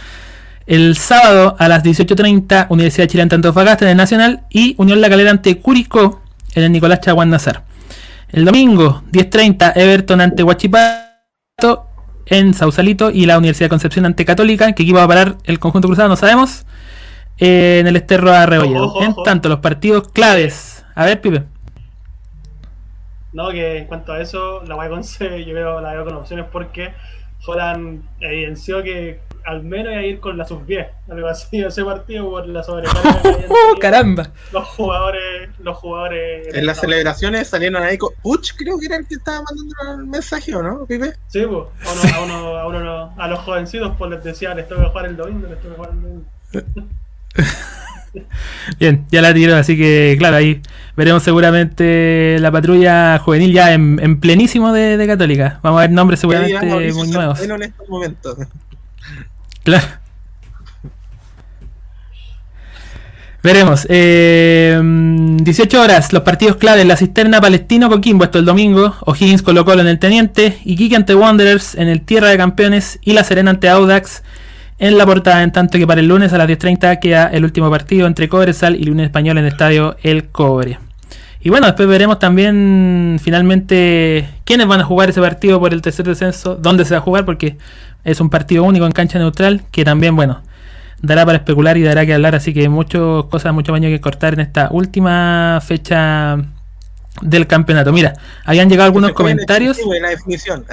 El sábado a las 18.30, Universidad de Chile ante Antofagasta en el Nacional y Unión La Calera ante Curicó en el Nicolás Chaguán Nazar. El domingo, 10.30, Everton ante Huachipato en Sausalito y la Universidad de Concepción ante Católica. ¿Qué equipo va a parar el conjunto cruzado? No sabemos. eh, en el Esterro Arrebolledo. En tanto, los partidos claves. A ver, Pipe. No, que en cuanto a eso, la Conce yo veo, la veo con opciones porque Holland evidenció que al menos a ir con la sub-10, algo así, ese partido por la sobrecarga ¡Uh, caramba! Los jugadores, los jugadores. En las celebraciones salieron ahí con. Puch, creo que era el que estaba mandando el mensaje, ¿o no, Pipe? Sí, pues, a, uno, a, uno, a, los jovencitos pues les decía, les tengo que jugar el domingo, les tengo que jugar el domingo. Bien, ya la tiró, así que claro, ahí veremos seguramente la patrulla juvenil ya en, plenísimo de, Católica. Vamos a ver nombres seguramente muy nuevos. En estos momentos. Claro. Veremos. Eh, 18 horas, los partidos claves. La cisterna Palestino Coquimbo, esto el domingo. O'Higgins Colo Colo en el Teniente. Iquique ante Wanderers en el Tierra de Campeones. Y La Serena ante Audax en la portada, en tanto que para el lunes a las 10.30 queda el último partido entre Cobresal y Lunes Español en el estadio El Cobre. Y bueno, después veremos también finalmente quiénes van a jugar ese partido por el tercer descenso, dónde se va a jugar, porque es un partido único en cancha neutral, que también, bueno, dará para especular y dará que hablar, así que muchas cosas, mucho baño que cortar en esta última fecha del campeonato. Mira, habían llegado algunos comentarios. La definición.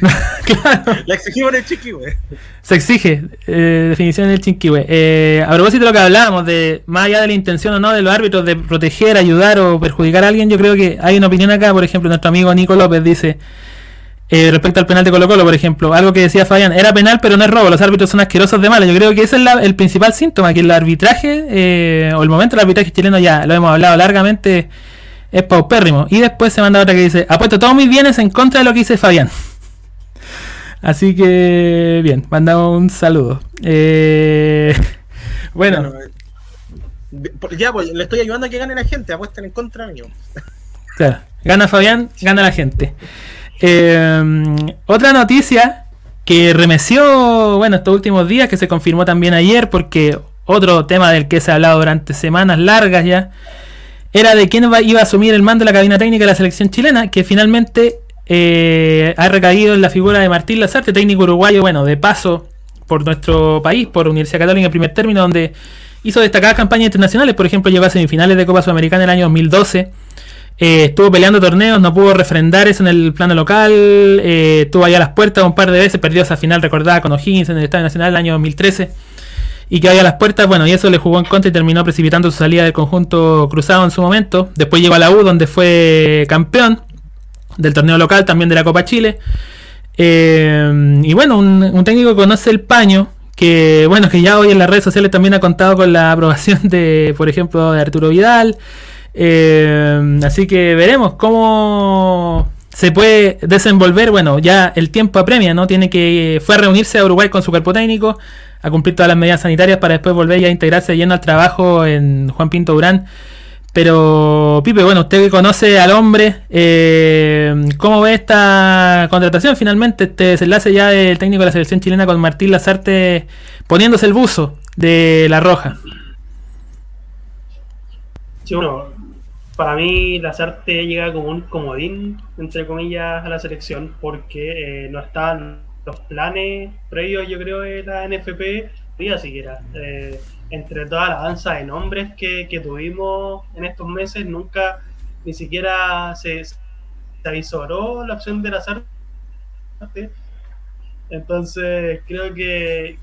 La exigimos en el Chinquihue. Se exige, eh, definición en el Chinquihue. Eh, a propósito de lo que hablábamos, de más allá de la intención o no de los árbitros de proteger, ayudar o perjudicar a alguien, yo creo que hay una opinión acá. Por ejemplo, nuestro amigo Nico López dice. Eh, respecto al penal de Colo Colo, por ejemplo, algo que decía Fabián, era penal pero no es robo, los árbitros son asquerosos de malo. Yo creo que ese es el principal síntoma, que el arbitraje, eh, o el momento del arbitraje chileno, ya lo hemos hablado largamente, es paupérrimo. Y después se manda otra que dice, apuesto todos mis bienes en contra de lo que dice Fabián. Así que, bien, mandamos un saludo. Eh, bueno. ya, pues, le estoy ayudando a que gane la gente, apuestan en contra mío. Claro, gana Fabián, gana la gente. Eh, otra noticia que remeció, bueno, estos últimos días, que se confirmó también ayer, porque otro tema del que se ha hablado durante semanas largas ya, era de quién iba a asumir el mando de la cabina técnica de la selección chilena, que finalmente eh, ha recaído en la figura de Martín Lazarte, técnico uruguayo, bueno, de paso por nuestro país, por Universidad Católica en primer término, donde hizo destacadas campañas internacionales, por ejemplo, llegó a semifinales de Copa Sudamericana en el año 2012. Eh, estuvo peleando torneos, no pudo refrendar eso en el plano local. Eh, estuvo ahí a las puertas un par de veces, perdió esa final recordada con O'Higgins en el Estadio Nacional el año 2013. Y que ahí a las puertas, bueno, y eso le jugó en contra y terminó precipitando su salida del conjunto cruzado en su momento. Después llegó a la U, donde fue campeón del torneo local, también de la Copa Chile. Eh, y bueno, un, técnico que conoce el paño, que bueno, que ya hoy en las redes sociales también ha contado con la aprobación de, por ejemplo, de Arturo Vidal. Eh, así que veremos cómo se puede desenvolver. Bueno, ya el tiempo apremia, ¿no? Tiene que fue a reunirse a Uruguay con su cuerpo técnico, a cumplir todas las medidas sanitarias para después volver ya a integrarse yendo al trabajo en Juan Pinto Durán pero, Pipe, bueno, usted que conoce al hombre, eh, ¿cómo ve esta contratación finalmente, este desenlace ya del técnico de la selección chilena con Martín Lazarte poniéndose el buzo de la Roja? Sí, bueno, para mí Lazarte llega como un comodín, entre comillas, a la selección, porque eh, no están los planes previos, yo creo, de la NFP, ni siquiera. Eh, entre toda la danza de nombres que, tuvimos en estos meses, nunca ni siquiera se, se avisoró la opción de la arte. Entonces creo que,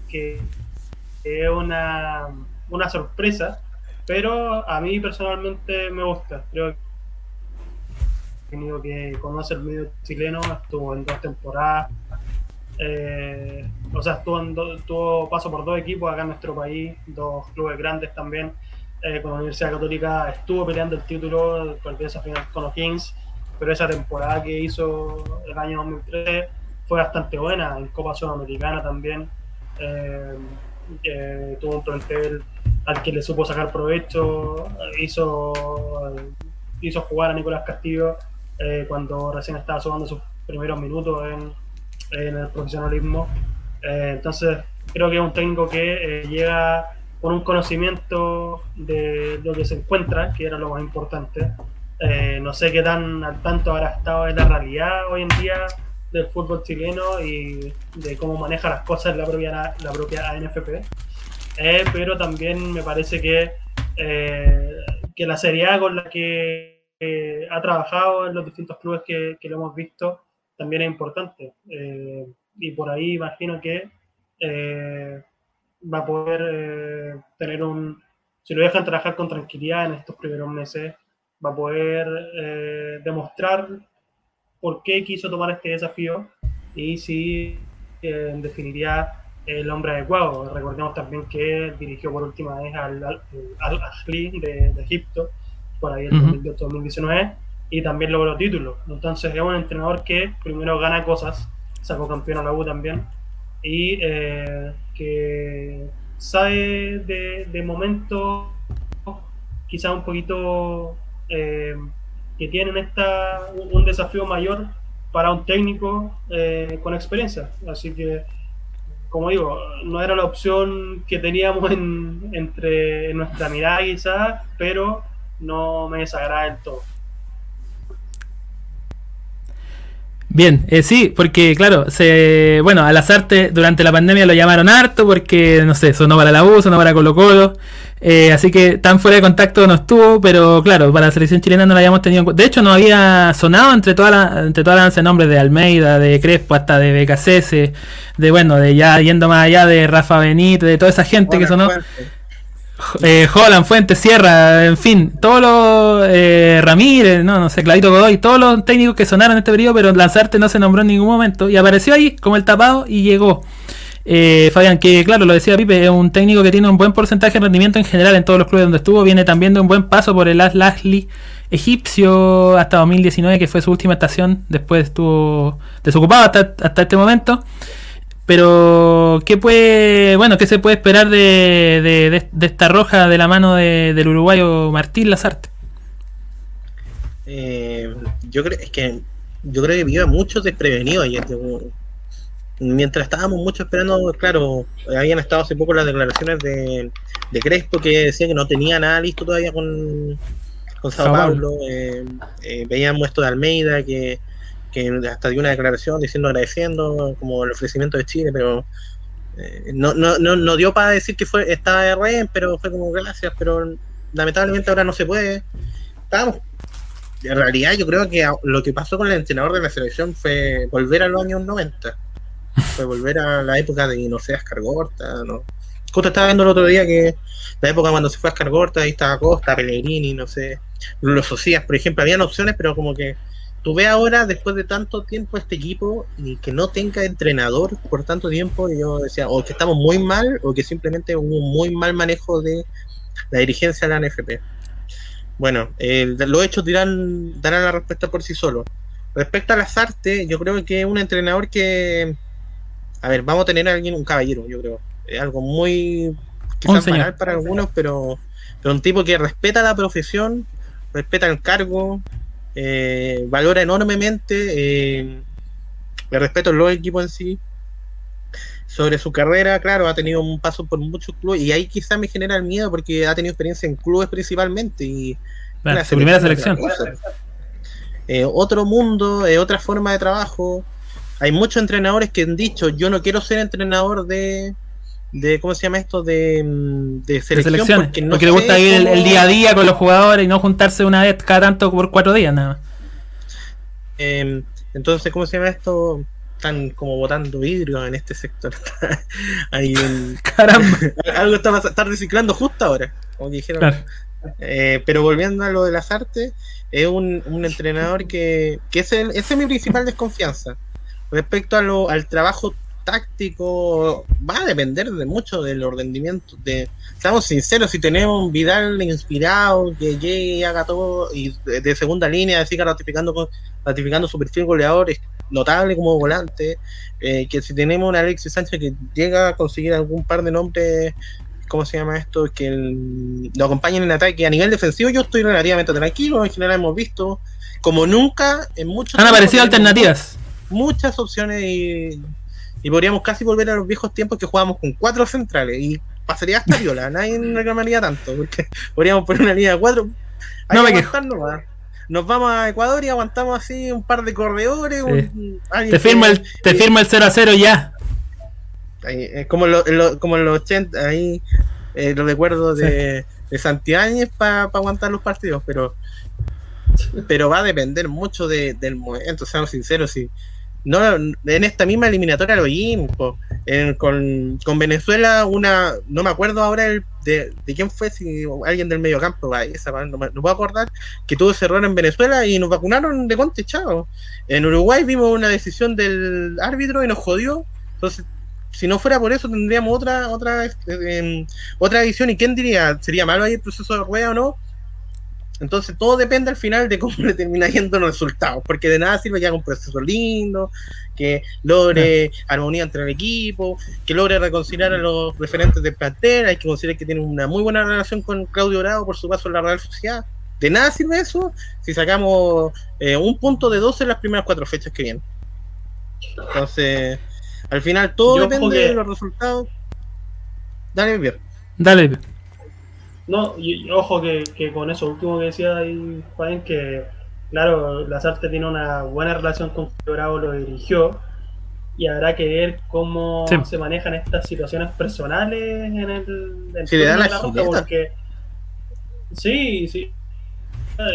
es una, una sorpresa, pero a mí personalmente me gusta. Creo que conoce el medio chileno, estuvo en dos temporadas, eh, o sea, tuvo, paso por dos equipos acá en nuestro país, dos clubes grandes también. Eh, con la Universidad Católica estuvo peleando el título con esa final con los Kings, pero esa temporada que hizo el año 2003 fue bastante buena, en Copa Sudamericana también. Eh, tuvo un plantel al que le supo sacar provecho, hizo, hizo jugar a Nicolás Castillo cuando recién estaba sumando sus primeros minutos en, en el profesionalismo. Eh, entonces, creo que es un técnico que eh, llega con un conocimiento de lo que se encuentra, que era lo más importante. Eh, no sé qué tan al tanto habrá estado de la realidad hoy en día del fútbol chileno y de cómo maneja las cosas la propia, la propia ANFP. Eh, pero también me parece que, eh, que la seriedad con la que ha trabajado en los distintos clubes que, que, lo hemos visto también es importante. y por ahí imagino que va a poder tener un, si lo dejan trabajar con tranquilidad en estos primeros meses, va a poder demostrar por qué quiso tomar este desafío y si eh, en definiría el hombre adecuado. Recordemos también que dirigió por última vez al Al-Ahli de, Egipto, por ahí en 2018-2019, y también logró títulos. Entonces es un entrenador que primero gana cosas, sacó campeón a la U también, y eh, que sabe de, de momento quizá un poquito eh, que tienen esta, un desafío mayor para un técnico eh, con experiencia. Así que, como digo, no era la opción que teníamos en, entre nuestra mirada quizás, pero no me desagrada del todo. Bien, eh, sí, porque claro, se, bueno, a las artes durante la pandemia lo llamaron harto porque, no sé, sonó para la U, sonó para Colo Colo, eh, así que tan fuera de contacto no estuvo, pero claro, para la selección chilena no la habíamos tenido. De hecho, no había sonado entre todas las entre todas las nombres de Almeida, de Crespo, hasta de BKCS, de bueno, de ya yendo más allá de Rafa Benítez, de toda esa gente que sonó. Eh, Holland, Fuentes, Sierra, en fin, todos los eh, Ramírez, no, no sé, Clavito Godoy, todos los técnicos que sonaron en este periodo, pero Lanzarte no se nombró en ningún momento y apareció ahí como el tapado y llegó. Eh, Fabián, que claro, lo decía Pipe, es un técnico que tiene un buen porcentaje de rendimiento en general en todos los clubes donde estuvo, viene también de un buen paso por el Ashley egipcio hasta 2019, que fue su última estación, después estuvo desocupado hasta, este momento. Pero, ¿qué puede, bueno, qué se puede esperar de, esta roja de la mano del uruguayo Martín Lazarte? Eh, yo creo es que yo creo que vive mucho desprevenido ayer. Mientras estábamos mucho esperando, claro, habían estado hace poco las declaraciones de, de Crespo que decía que no tenía nada listo todavía con, con Sao, Paulo. Eh, eh, veíamos esto de Almeida que que hasta dio una declaración diciendo agradeciendo como el ofrecimiento de Chile, pero eh, no, no, no, dio para decir que fue estaba de rehén, pero fue como gracias, pero lamentablemente ahora no se puede. Estábamos, en realidad yo creo que lo que pasó con el entrenador de la selección fue volver a los años 90, fue volver a la época de, no sé, Ascargorta, ¿no? Justo estaba viendo el otro día que la época cuando se fue a Ascargorta, ahí estaba Costa, Pellegrini, no sé, los Socias, por ejemplo, habían opciones, pero como que tú ves ahora, después de tanto tiempo, este equipo y que no tenga entrenador por tanto tiempo, yo decía, o que estamos muy mal, o que simplemente hubo un muy mal manejo de la dirigencia de la NFP. Bueno, los hechos dirán, darán la respuesta por sí solos. Respecto a las artes, yo creo que un entrenador que. A ver, vamos a tener a alguien, un caballero, yo creo. Es algo muy. quizás banal para algunos, pero, pero un tipo que respeta la profesión, respeta el cargo, eh, valora enormemente eh, el respeto los equipos en sí. Sobre su carrera, claro, ha tenido un paso por muchos clubes y ahí quizá me genera el miedo porque ha tenido experiencia en clubes principalmente y su primera selección. Eh, otro mundo, eh, otra forma de trabajo. Hay muchos entrenadores que han dicho, yo no quiero ser entrenador de, de ¿cómo se llama esto? De, mm, de selección. porque, no le gusta vivir el, día a día con los jugadores y no juntarse una vez cada tanto por cuatro días nada más. Em, entonces, ¿cómo se llama esto? Están como botando vidrio en este sector. Ahí Caramba. Algo está, estar reciclando justo ahora, como dijeron. Eh, pero volviendo a lo de las artes, es un, un entrenador que, que es, el, ese es mi principal desconfianza. Respecto a lo, al trabajo táctico va a depender de mucho del rendimiento de seamos sinceros si tenemos un Vidal inspirado que llegue y haga todo y de, segunda línea siga ratificando ratificando su perfil goleador es notable como volante eh, que si tenemos un Alexis Sánchez que llega a conseguir algún par de nombres ¿cómo se llama esto? que lo acompañen en ataque a nivel defensivo yo estoy relativamente tranquilo en general hemos visto como nunca en muchos han aparecido alternativas muchas opciones y y podríamos casi volver a los viejos tiempos que jugábamos con cuatro centrales y pasaría hasta viola, nadie reclamaría tanto, porque podríamos poner una línea de cuatro. No me quejo. Nos vamos a Ecuador y aguantamos así un par de corredores. te, firma el, te firma el 0 a 0 ya. es como, lo, como en los 80, ahí eh, los recuerdos de, de Santiáñez para aguantar los partidos, pero pero va a depender mucho del momento, seamos sinceros. Si, no, en esta misma eliminatoria lo vimos. con, Venezuela, una, no me acuerdo ahora el, de, quién fue, si alguien del mediocampo, esa, no, no puedo acordar, que tuvo ese error en Venezuela y nos vacunaron de Conte, chao. En Uruguay vimos una decisión del árbitro y nos jodió. Entonces, si no fuera por eso, tendríamos otra otra eh, otra edición. ¿Y quién diría? ¿Sería malo ahí el proceso de rueda o no? Entonces todo depende al final de cómo le termina yendo los resultados, porque de nada sirve que haga un proceso lindo, que logre armonía entre el equipo, que logre reconciliar a los referentes del plantel, hay que considerar que tiene una muy buena relación con Claudio Bravo por su paso en la Real Sociedad. De nada sirve eso si sacamos eh, un punto de 12 en las primeras cuatro fechas que vienen. Entonces, al final todo depende de los resultados. Dale, bien. Dale, bien. No, y, ojo que, con eso último que decía ahí, Juan, que claro, Lazarte tiene una buena relación con Bravo, lo dirigió, y habrá que ver cómo se manejan estas situaciones personales en el, si le dan la, ruta, porque sí, sí.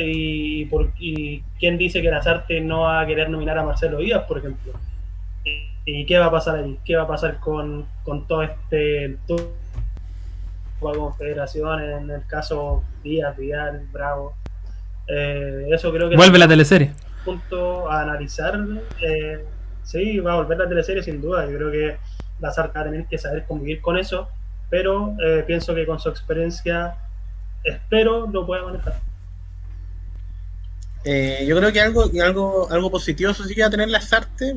Y, por, y quién dice que Lazarte no va a querer nominar a Marcelo Díaz, por ejemplo. ¿Y qué va a pasar ahí? ¿Qué va a pasar con, con todo este Confederación, en el caso Díaz, Vidal, Bravo. Eh, eso creo que vuelve la teleserie. Punto a analizar. Eh, sí, va a volver la teleserie sin duda. Yo creo que la va a tener que saber convivir con eso, pero eh, pienso que con su experiencia, espero lo pueda manejar. yo creo que algo, algo, algo positivo eso sí que va a tener las artes,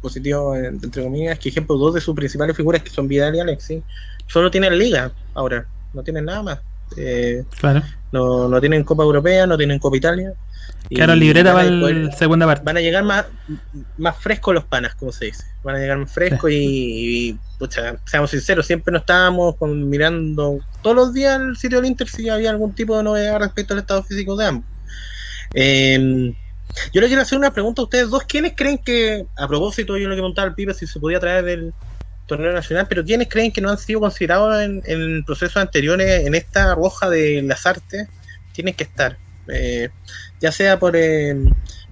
positivo entre comillas, es que ejemplo dos de sus principales figuras que son Vidal y Alexis, solo tienen liga ahora, no tienen nada más. Eh, claro. No, no tienen Copa Europea, no tienen Copa Italia. Claro, libreta va la segunda parte. Van a llegar más, más frescos los panas, como se dice. Van a llegar más frescos y, pucha, seamos sinceros, siempre nos estábamos mirando todos los días el sitio del Inter si había algún tipo de novedad respecto al estado físico de ambos. Em, yo le quiero hacer una pregunta a ustedes dos. ¿Quiénes creen que, a propósito, yo le preguntaba al Pipe si se podía traer del, torneo nacional, pero ¿quiénes creen que no han sido considerados en, en procesos anteriores en esta roja de las artes? Tienen que estar, eh, ya sea por,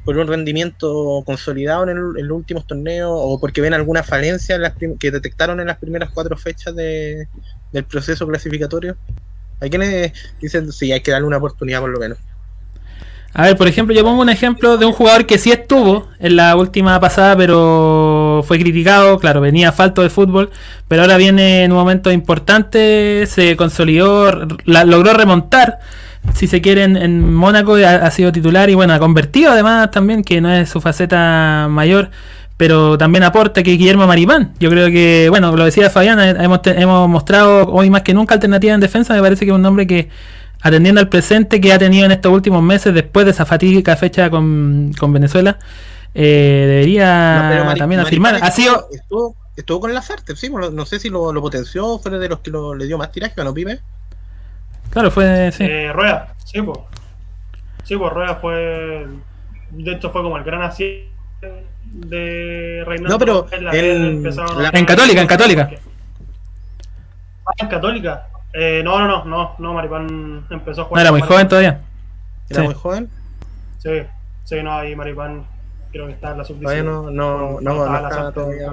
por un rendimiento consolidado en, los últimos torneos o porque ven alguna falencia que detectaron en las primeras cuatro fechas de, del proceso clasificatorio. Hay quienes dicen, sí, hay que darle una oportunidad por lo menos. A ver, por ejemplo, yo pongo un ejemplo de un jugador que sí estuvo en la última pasada, pero fue criticado, claro, venía falto de fútbol, pero ahora viene en un momento importante, se consolidó, logró remontar, si se quiere, en, Mónaco, ha, sido titular y bueno, ha convertido además también, que no es su faceta mayor, pero también aporta que Guillermo Maripán. Yo creo que, bueno, lo decía Fabián, hemos, hemos mostrado hoy más que nunca alternativa en defensa, me parece que es un nombre que atendiendo al presente que ha tenido en estos últimos meses después de esa fatídica fecha con, Venezuela, eh, debería también afirmar. Ha sido... Estuvo, con las artes, sí, no, sé si lo, potenció, fue de los que le dio más tiraje a los pibes. Claro, fue. Sí. Eh, Rueda, sí, pues. Sí, pues Rueda fue. De hecho, fue como el gran así de Reinaldo. No, pero. En, en Católica, en Católica. Ah, en Católica. Eh, no, no, no, no, no, Maripán empezó a jugar. No, era muy joven todavía. ¿Era muy joven? Sí, sí, no, ahí Maripán creo que está en la sub Todavía no, no, no, no, todavía.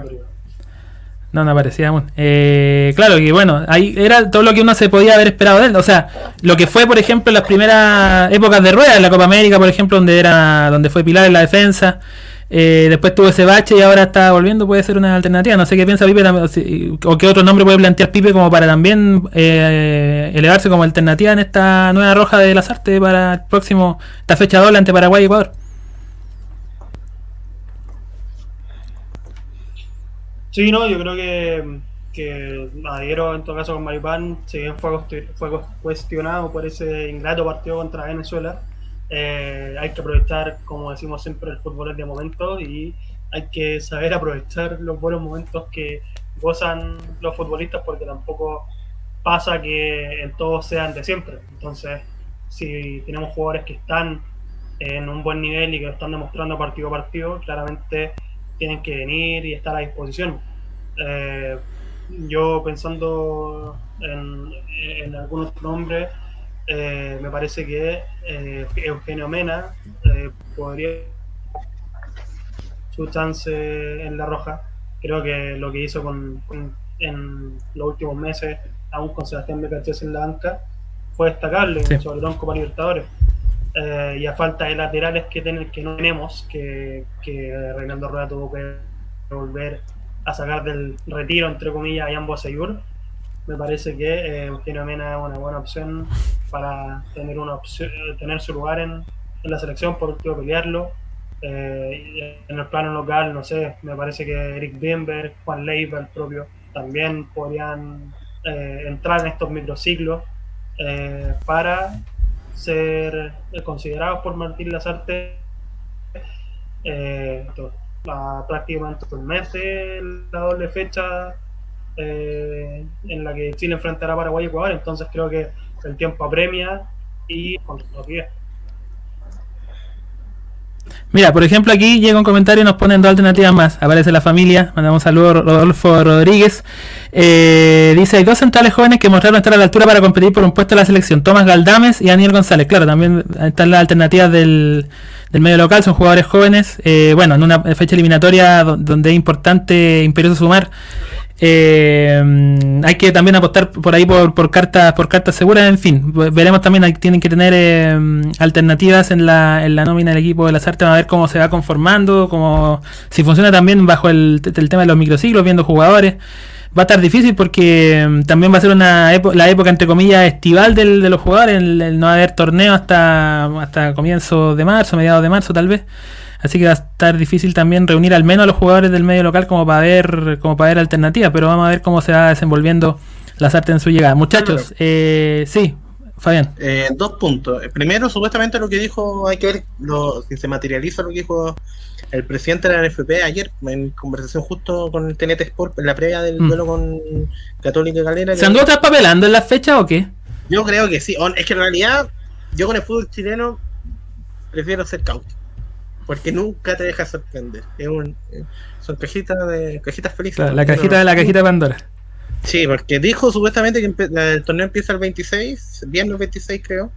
No, no aparecía aún. Eh, claro que bueno, ahí era todo lo que uno se podía haber esperado de él. O sea, lo que fue, por ejemplo, en las primeras épocas de rueda, en la Copa América, por ejemplo, donde era, donde fue Pilar en la defensa. Eh, después tuvo ese bache y ahora está volviendo, puede ser una alternativa. No sé qué piensa Pipe o qué otro nombre puede plantear Pipe como para también eh, elevarse como alternativa en esta nueva roja de las artes para el próximo, esta fecha doble ante Paraguay y Ecuador. Sí, no, yo creo que, que Adhiero en todo caso con Maripán, si bien fue, fue cuestionado por ese ingrato partido contra Venezuela, eh, hay que aprovechar, como decimos siempre, el fútbol es de momento y hay que saber aprovechar los buenos momentos que gozan los futbolistas porque tampoco pasa que en todos sean de siempre. Entonces, si tenemos jugadores que están en un buen nivel y que lo están demostrando partido a partido, claramente tienen que venir y estar a disposición. Eh, yo pensando en, en algunos nombres, eh, me parece que eh, Eugenio Mena eh, podría su chance en la roja. Creo que lo que hizo con, con- en los últimos meses, aún con Sebastián Becachés en la banca, fue destacable, Sí. sobre todo en Copa Libertadores. Y a falta de laterales que, ten- que no tenemos, que, que Reinaldo Rueda tuvo que volver a sacar del retiro, entre comillas, a Boseyur, me parece que eh, Eugenio Mena es una buena opción para tener una opción, tener su lugar en, la selección, por último pelearlo. Eh, en el plano local, no sé, me parece que Eric Bimber, Juan Leiva, el propio, también podrían eh, entrar en estos microciclos para ser considerados por Martín Lazarte eh, a prácticamente un mes la doble fecha eh, en la que Chile enfrentará a Paraguay y Ecuador, entonces creo que el tiempo apremia y. Mira, por ejemplo, aquí llega un comentario y nos ponen dos alternativas más. Aparece la familia, mandamos un saludo a Rodolfo Rodríguez. Eh, dice, hay dos centrales jóvenes que mostraron estar a la altura para competir por un puesto en la selección, Tomás Galdames y Daniel González. Claro, también están las alternativas del, del medio local, son jugadores jóvenes. Eh, bueno, en una fecha eliminatoria do- donde es importante, imperioso sumar. Eh, hay que también apostar por ahí por, por cartas por cartas seguras, en fin, ve- veremos también, hay, tienen que tener eh, alternativas en la, en la nómina del equipo de las artes, a ver cómo se va conformando, cómo, si funciona también bajo el, tema de los microciclos, viendo jugadores. Va a estar difícil porque mm, también va a ser una la época entre comillas estival del, de los jugadores, el, el no haber torneo hasta, hasta comienzo de marzo, mediados de marzo tal vez. Así que va a estar difícil también reunir al menos a los jugadores del medio local como para ver, como para ver alternativas, pero vamos a ver cómo se va desenvolviendo las artes en su llegada. Muchachos, eh, sí, Fabián. Eh, dos puntos. Eh, Primero, supuestamente lo que dijo, hay que ver lo, si se materializa lo que dijo el presidente de la NFP ayer en conversación justo con el TNT Sport en la previa del Mm. duelo con Católica Calera. ¿Se anduvo traspapelando en las fechas o qué? Yo creo que sí. Es que en realidad, yo con el fútbol chileno prefiero ser cauto. Porque nunca te deja sorprender. Es un, eh, son cajitas de cajitas felices. Claro, la cajita de la cajita de Pandora. Sí, porque dijo supuestamente que el torneo empieza el 26, viernes 26 creo.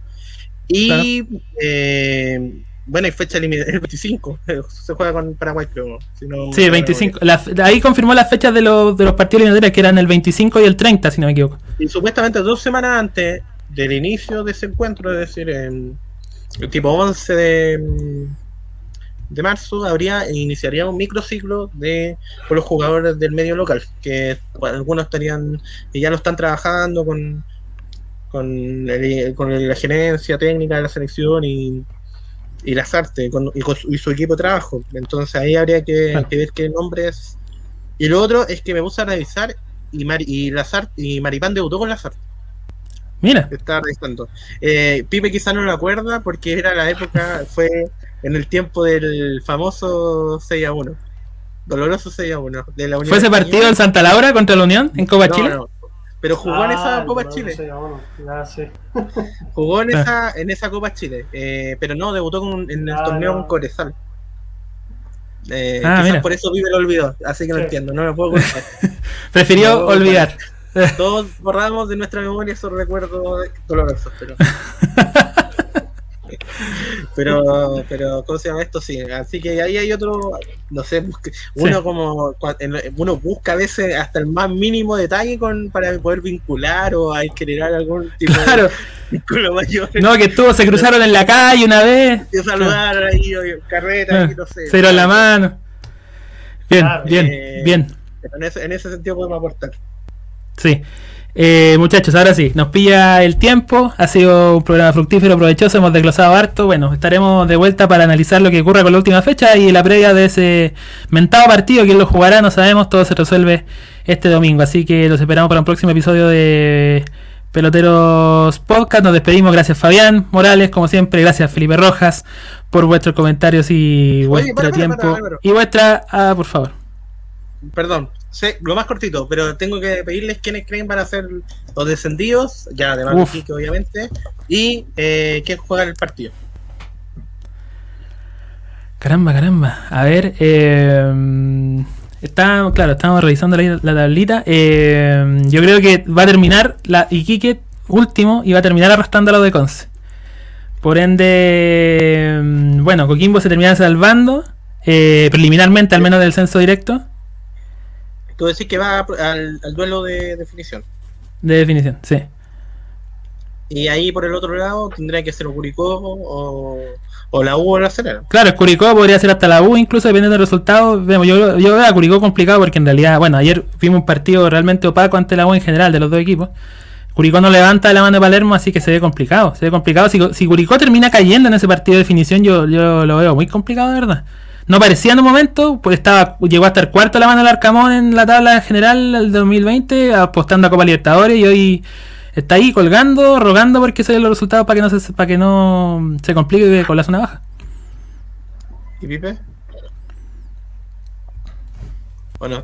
Y eh, bueno, hay fecha limitada, el 25. Se juega con Paraguay, creo. si no- Sí, 25. la- ahí confirmó las fechas de los, de los partidos eliminatorios que eran el 25 y el 30, si no me equivoco. Y supuestamente dos semanas antes del inicio de ese encuentro, es decir, en el tipo 11 de, de marzo, habría iniciaría un microciclo de con los jugadores del medio local, que bueno, algunos estarían y ya lo están trabajando con con, el- con la gerencia técnica de la selección y, y las artes con- y, con su, y su equipo de trabajo. Entonces ahí habría que, que ver qué nombres. Y lo otro es que me puse a revisar y, Mari, y, Lazar, y Maripán debutó con Lazar. Mira, Estaba revisando. Eh, Pipe quizá no lo acuerda porque era la época, fue en el tiempo del famoso 6 a 1. Doloroso 6 a 1. De la Unión ¿fue ese partido en Santa Laura contra la Unión en Copa No, Chile? no. Pero jugó en esa Ah, Copa Chile. sé. Jugó en Ah. esa, en esa Copa Chile. Eh, pero no, debutó con- en el Ah, torneo con Corezal. Eh, Ah, quizás mira. por eso vive lo olvidó. Así que no Sí. entiendo, no me puedo contar. Prefirió No, olvidar. Todos borramos de nuestra memoria esos recuerdos dolorosos, pero. pero, pero, ¿cómo se llama esto? Sí, así que ahí hay otro, no sé, uno Sí. como, uno busca a veces hasta el más mínimo detalle con para poder vincular o hay generar algún tipo Claro, de vínculo mayor. no, que estuvo, se cruzaron en la calle una vez, De saludar ahí, o carreta, Ah, ahí, no sé. dieron la mano. Bien, Claro, bien, eh, bien. En ese, en ese sentido podemos aportar. Sí. Eh, muchachos, ahora sí, nos pilla el tiempo. Ha sido un programa fructífero, provechoso. Hemos desglosado harto. Bueno, estaremos de vuelta para analizar lo que ocurra con la última fecha y la previa de ese mentado partido. Quién lo jugará, no sabemos. Todo se resuelve este domingo. Así que los esperamos para un próximo episodio de Peloteros Podcast. Nos despedimos. Gracias, Fabián Morales, como siempre. Gracias, Felipe Rojas, por vuestros comentarios y vuestro para, para, tiempo. para, y vuestra. Ah, por favor. Perdón, lo más cortito, pero tengo que pedirles quiénes creen van a ser los descendidos, ya además de. Quique, obviamente, y eh, quién juega el partido. Caramba, caramba. A ver, eh, Está, claro, estamos revisando la, la tablita. Eh, yo creo que va a terminar la Iquique último y va a terminar arrastrando a lo de Conce. Por ende, mm, bueno, Coquimbo se termina salvando, eh, preliminarmente al menos del censo directo, Tú decís que va al, al duelo de definición. de definición, sí. Y ahí por el otro lado tendría que ser o Curicó o, o la U o la Serena. Claro, Curicó podría ser hasta la U, incluso dependiendo del resultado. Vemos, yo, yo veo a Curicó complicado porque en realidad, bueno, ayer vimos un partido realmente opaco ante la U en general de los dos equipos. Curicó no levanta de la mano de Palermo, así que se ve complicado. Se ve complicado. Si, si Curicó termina cayendo en ese partido de definición, yo, yo lo veo muy complicado, de verdad. No parecía en un momento, pues estaba, llegó a estar cuarto la mano del Arcamón en la tabla general del 2020, apostando a Copa Libertadores y hoy está ahí colgando, rogando porque se den los resultados para que no se, para que no se complique con la zona baja. ¿Y Pipe? Bueno,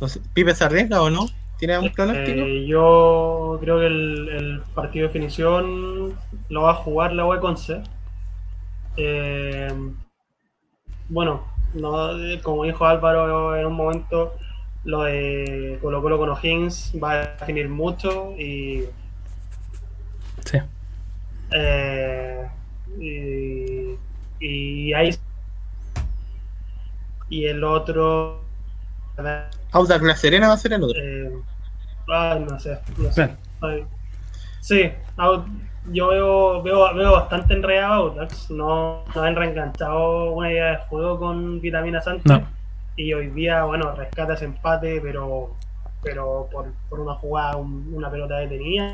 no sé, ¿Pipe se arriesga o no? ¿Tiene algún pronóstico? Eh, yo creo que el, el partido de definición lo va a jugar la UE Conce. Eh, bueno, no, como dijo Álvaro en un momento, lo de Colo Colo con O'Higgins va a definir mucho y, Sí. eh, y, y ahí y el otro Audax La Serena va a ser el otro. eh, ay, no sé, no sé. Bien. Sí, Au- yo veo, veo, veo bastante enredado a Audax. No, no han reenganchado una idea de juego con Vitamina. No. Y hoy día, bueno, rescata ese empate, pero pero por, por una jugada, un- una pelota detenida,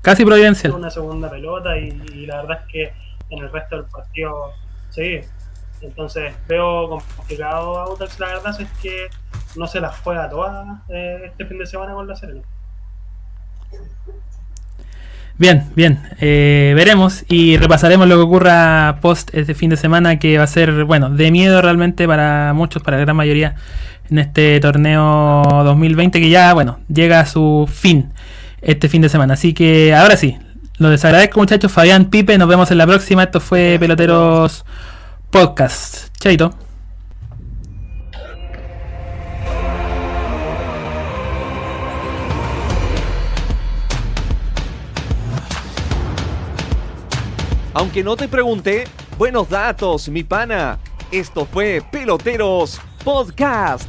Casi providencial. una segunda pelota, y, y la verdad es que en el resto del partido, sí. Entonces veo complicado a Audax, la verdad es que no se las juega todas eh, este fin de semana con la Serena. Bien, bien. Eh, veremos y repasaremos lo que ocurra post este fin de semana que va a ser, bueno, de miedo realmente para muchos, para la gran mayoría en este torneo 2020 que ya, bueno, llega a su fin este fin de semana. Así que ahora sí, lo desagradezco muchachos. Fabián Pipe, nos vemos en la próxima. Esto fue Peloteros Podcast. Chaito. Aunque no te pregunté, buenos datos, mi pana. Esto fue Peloteros Podcast.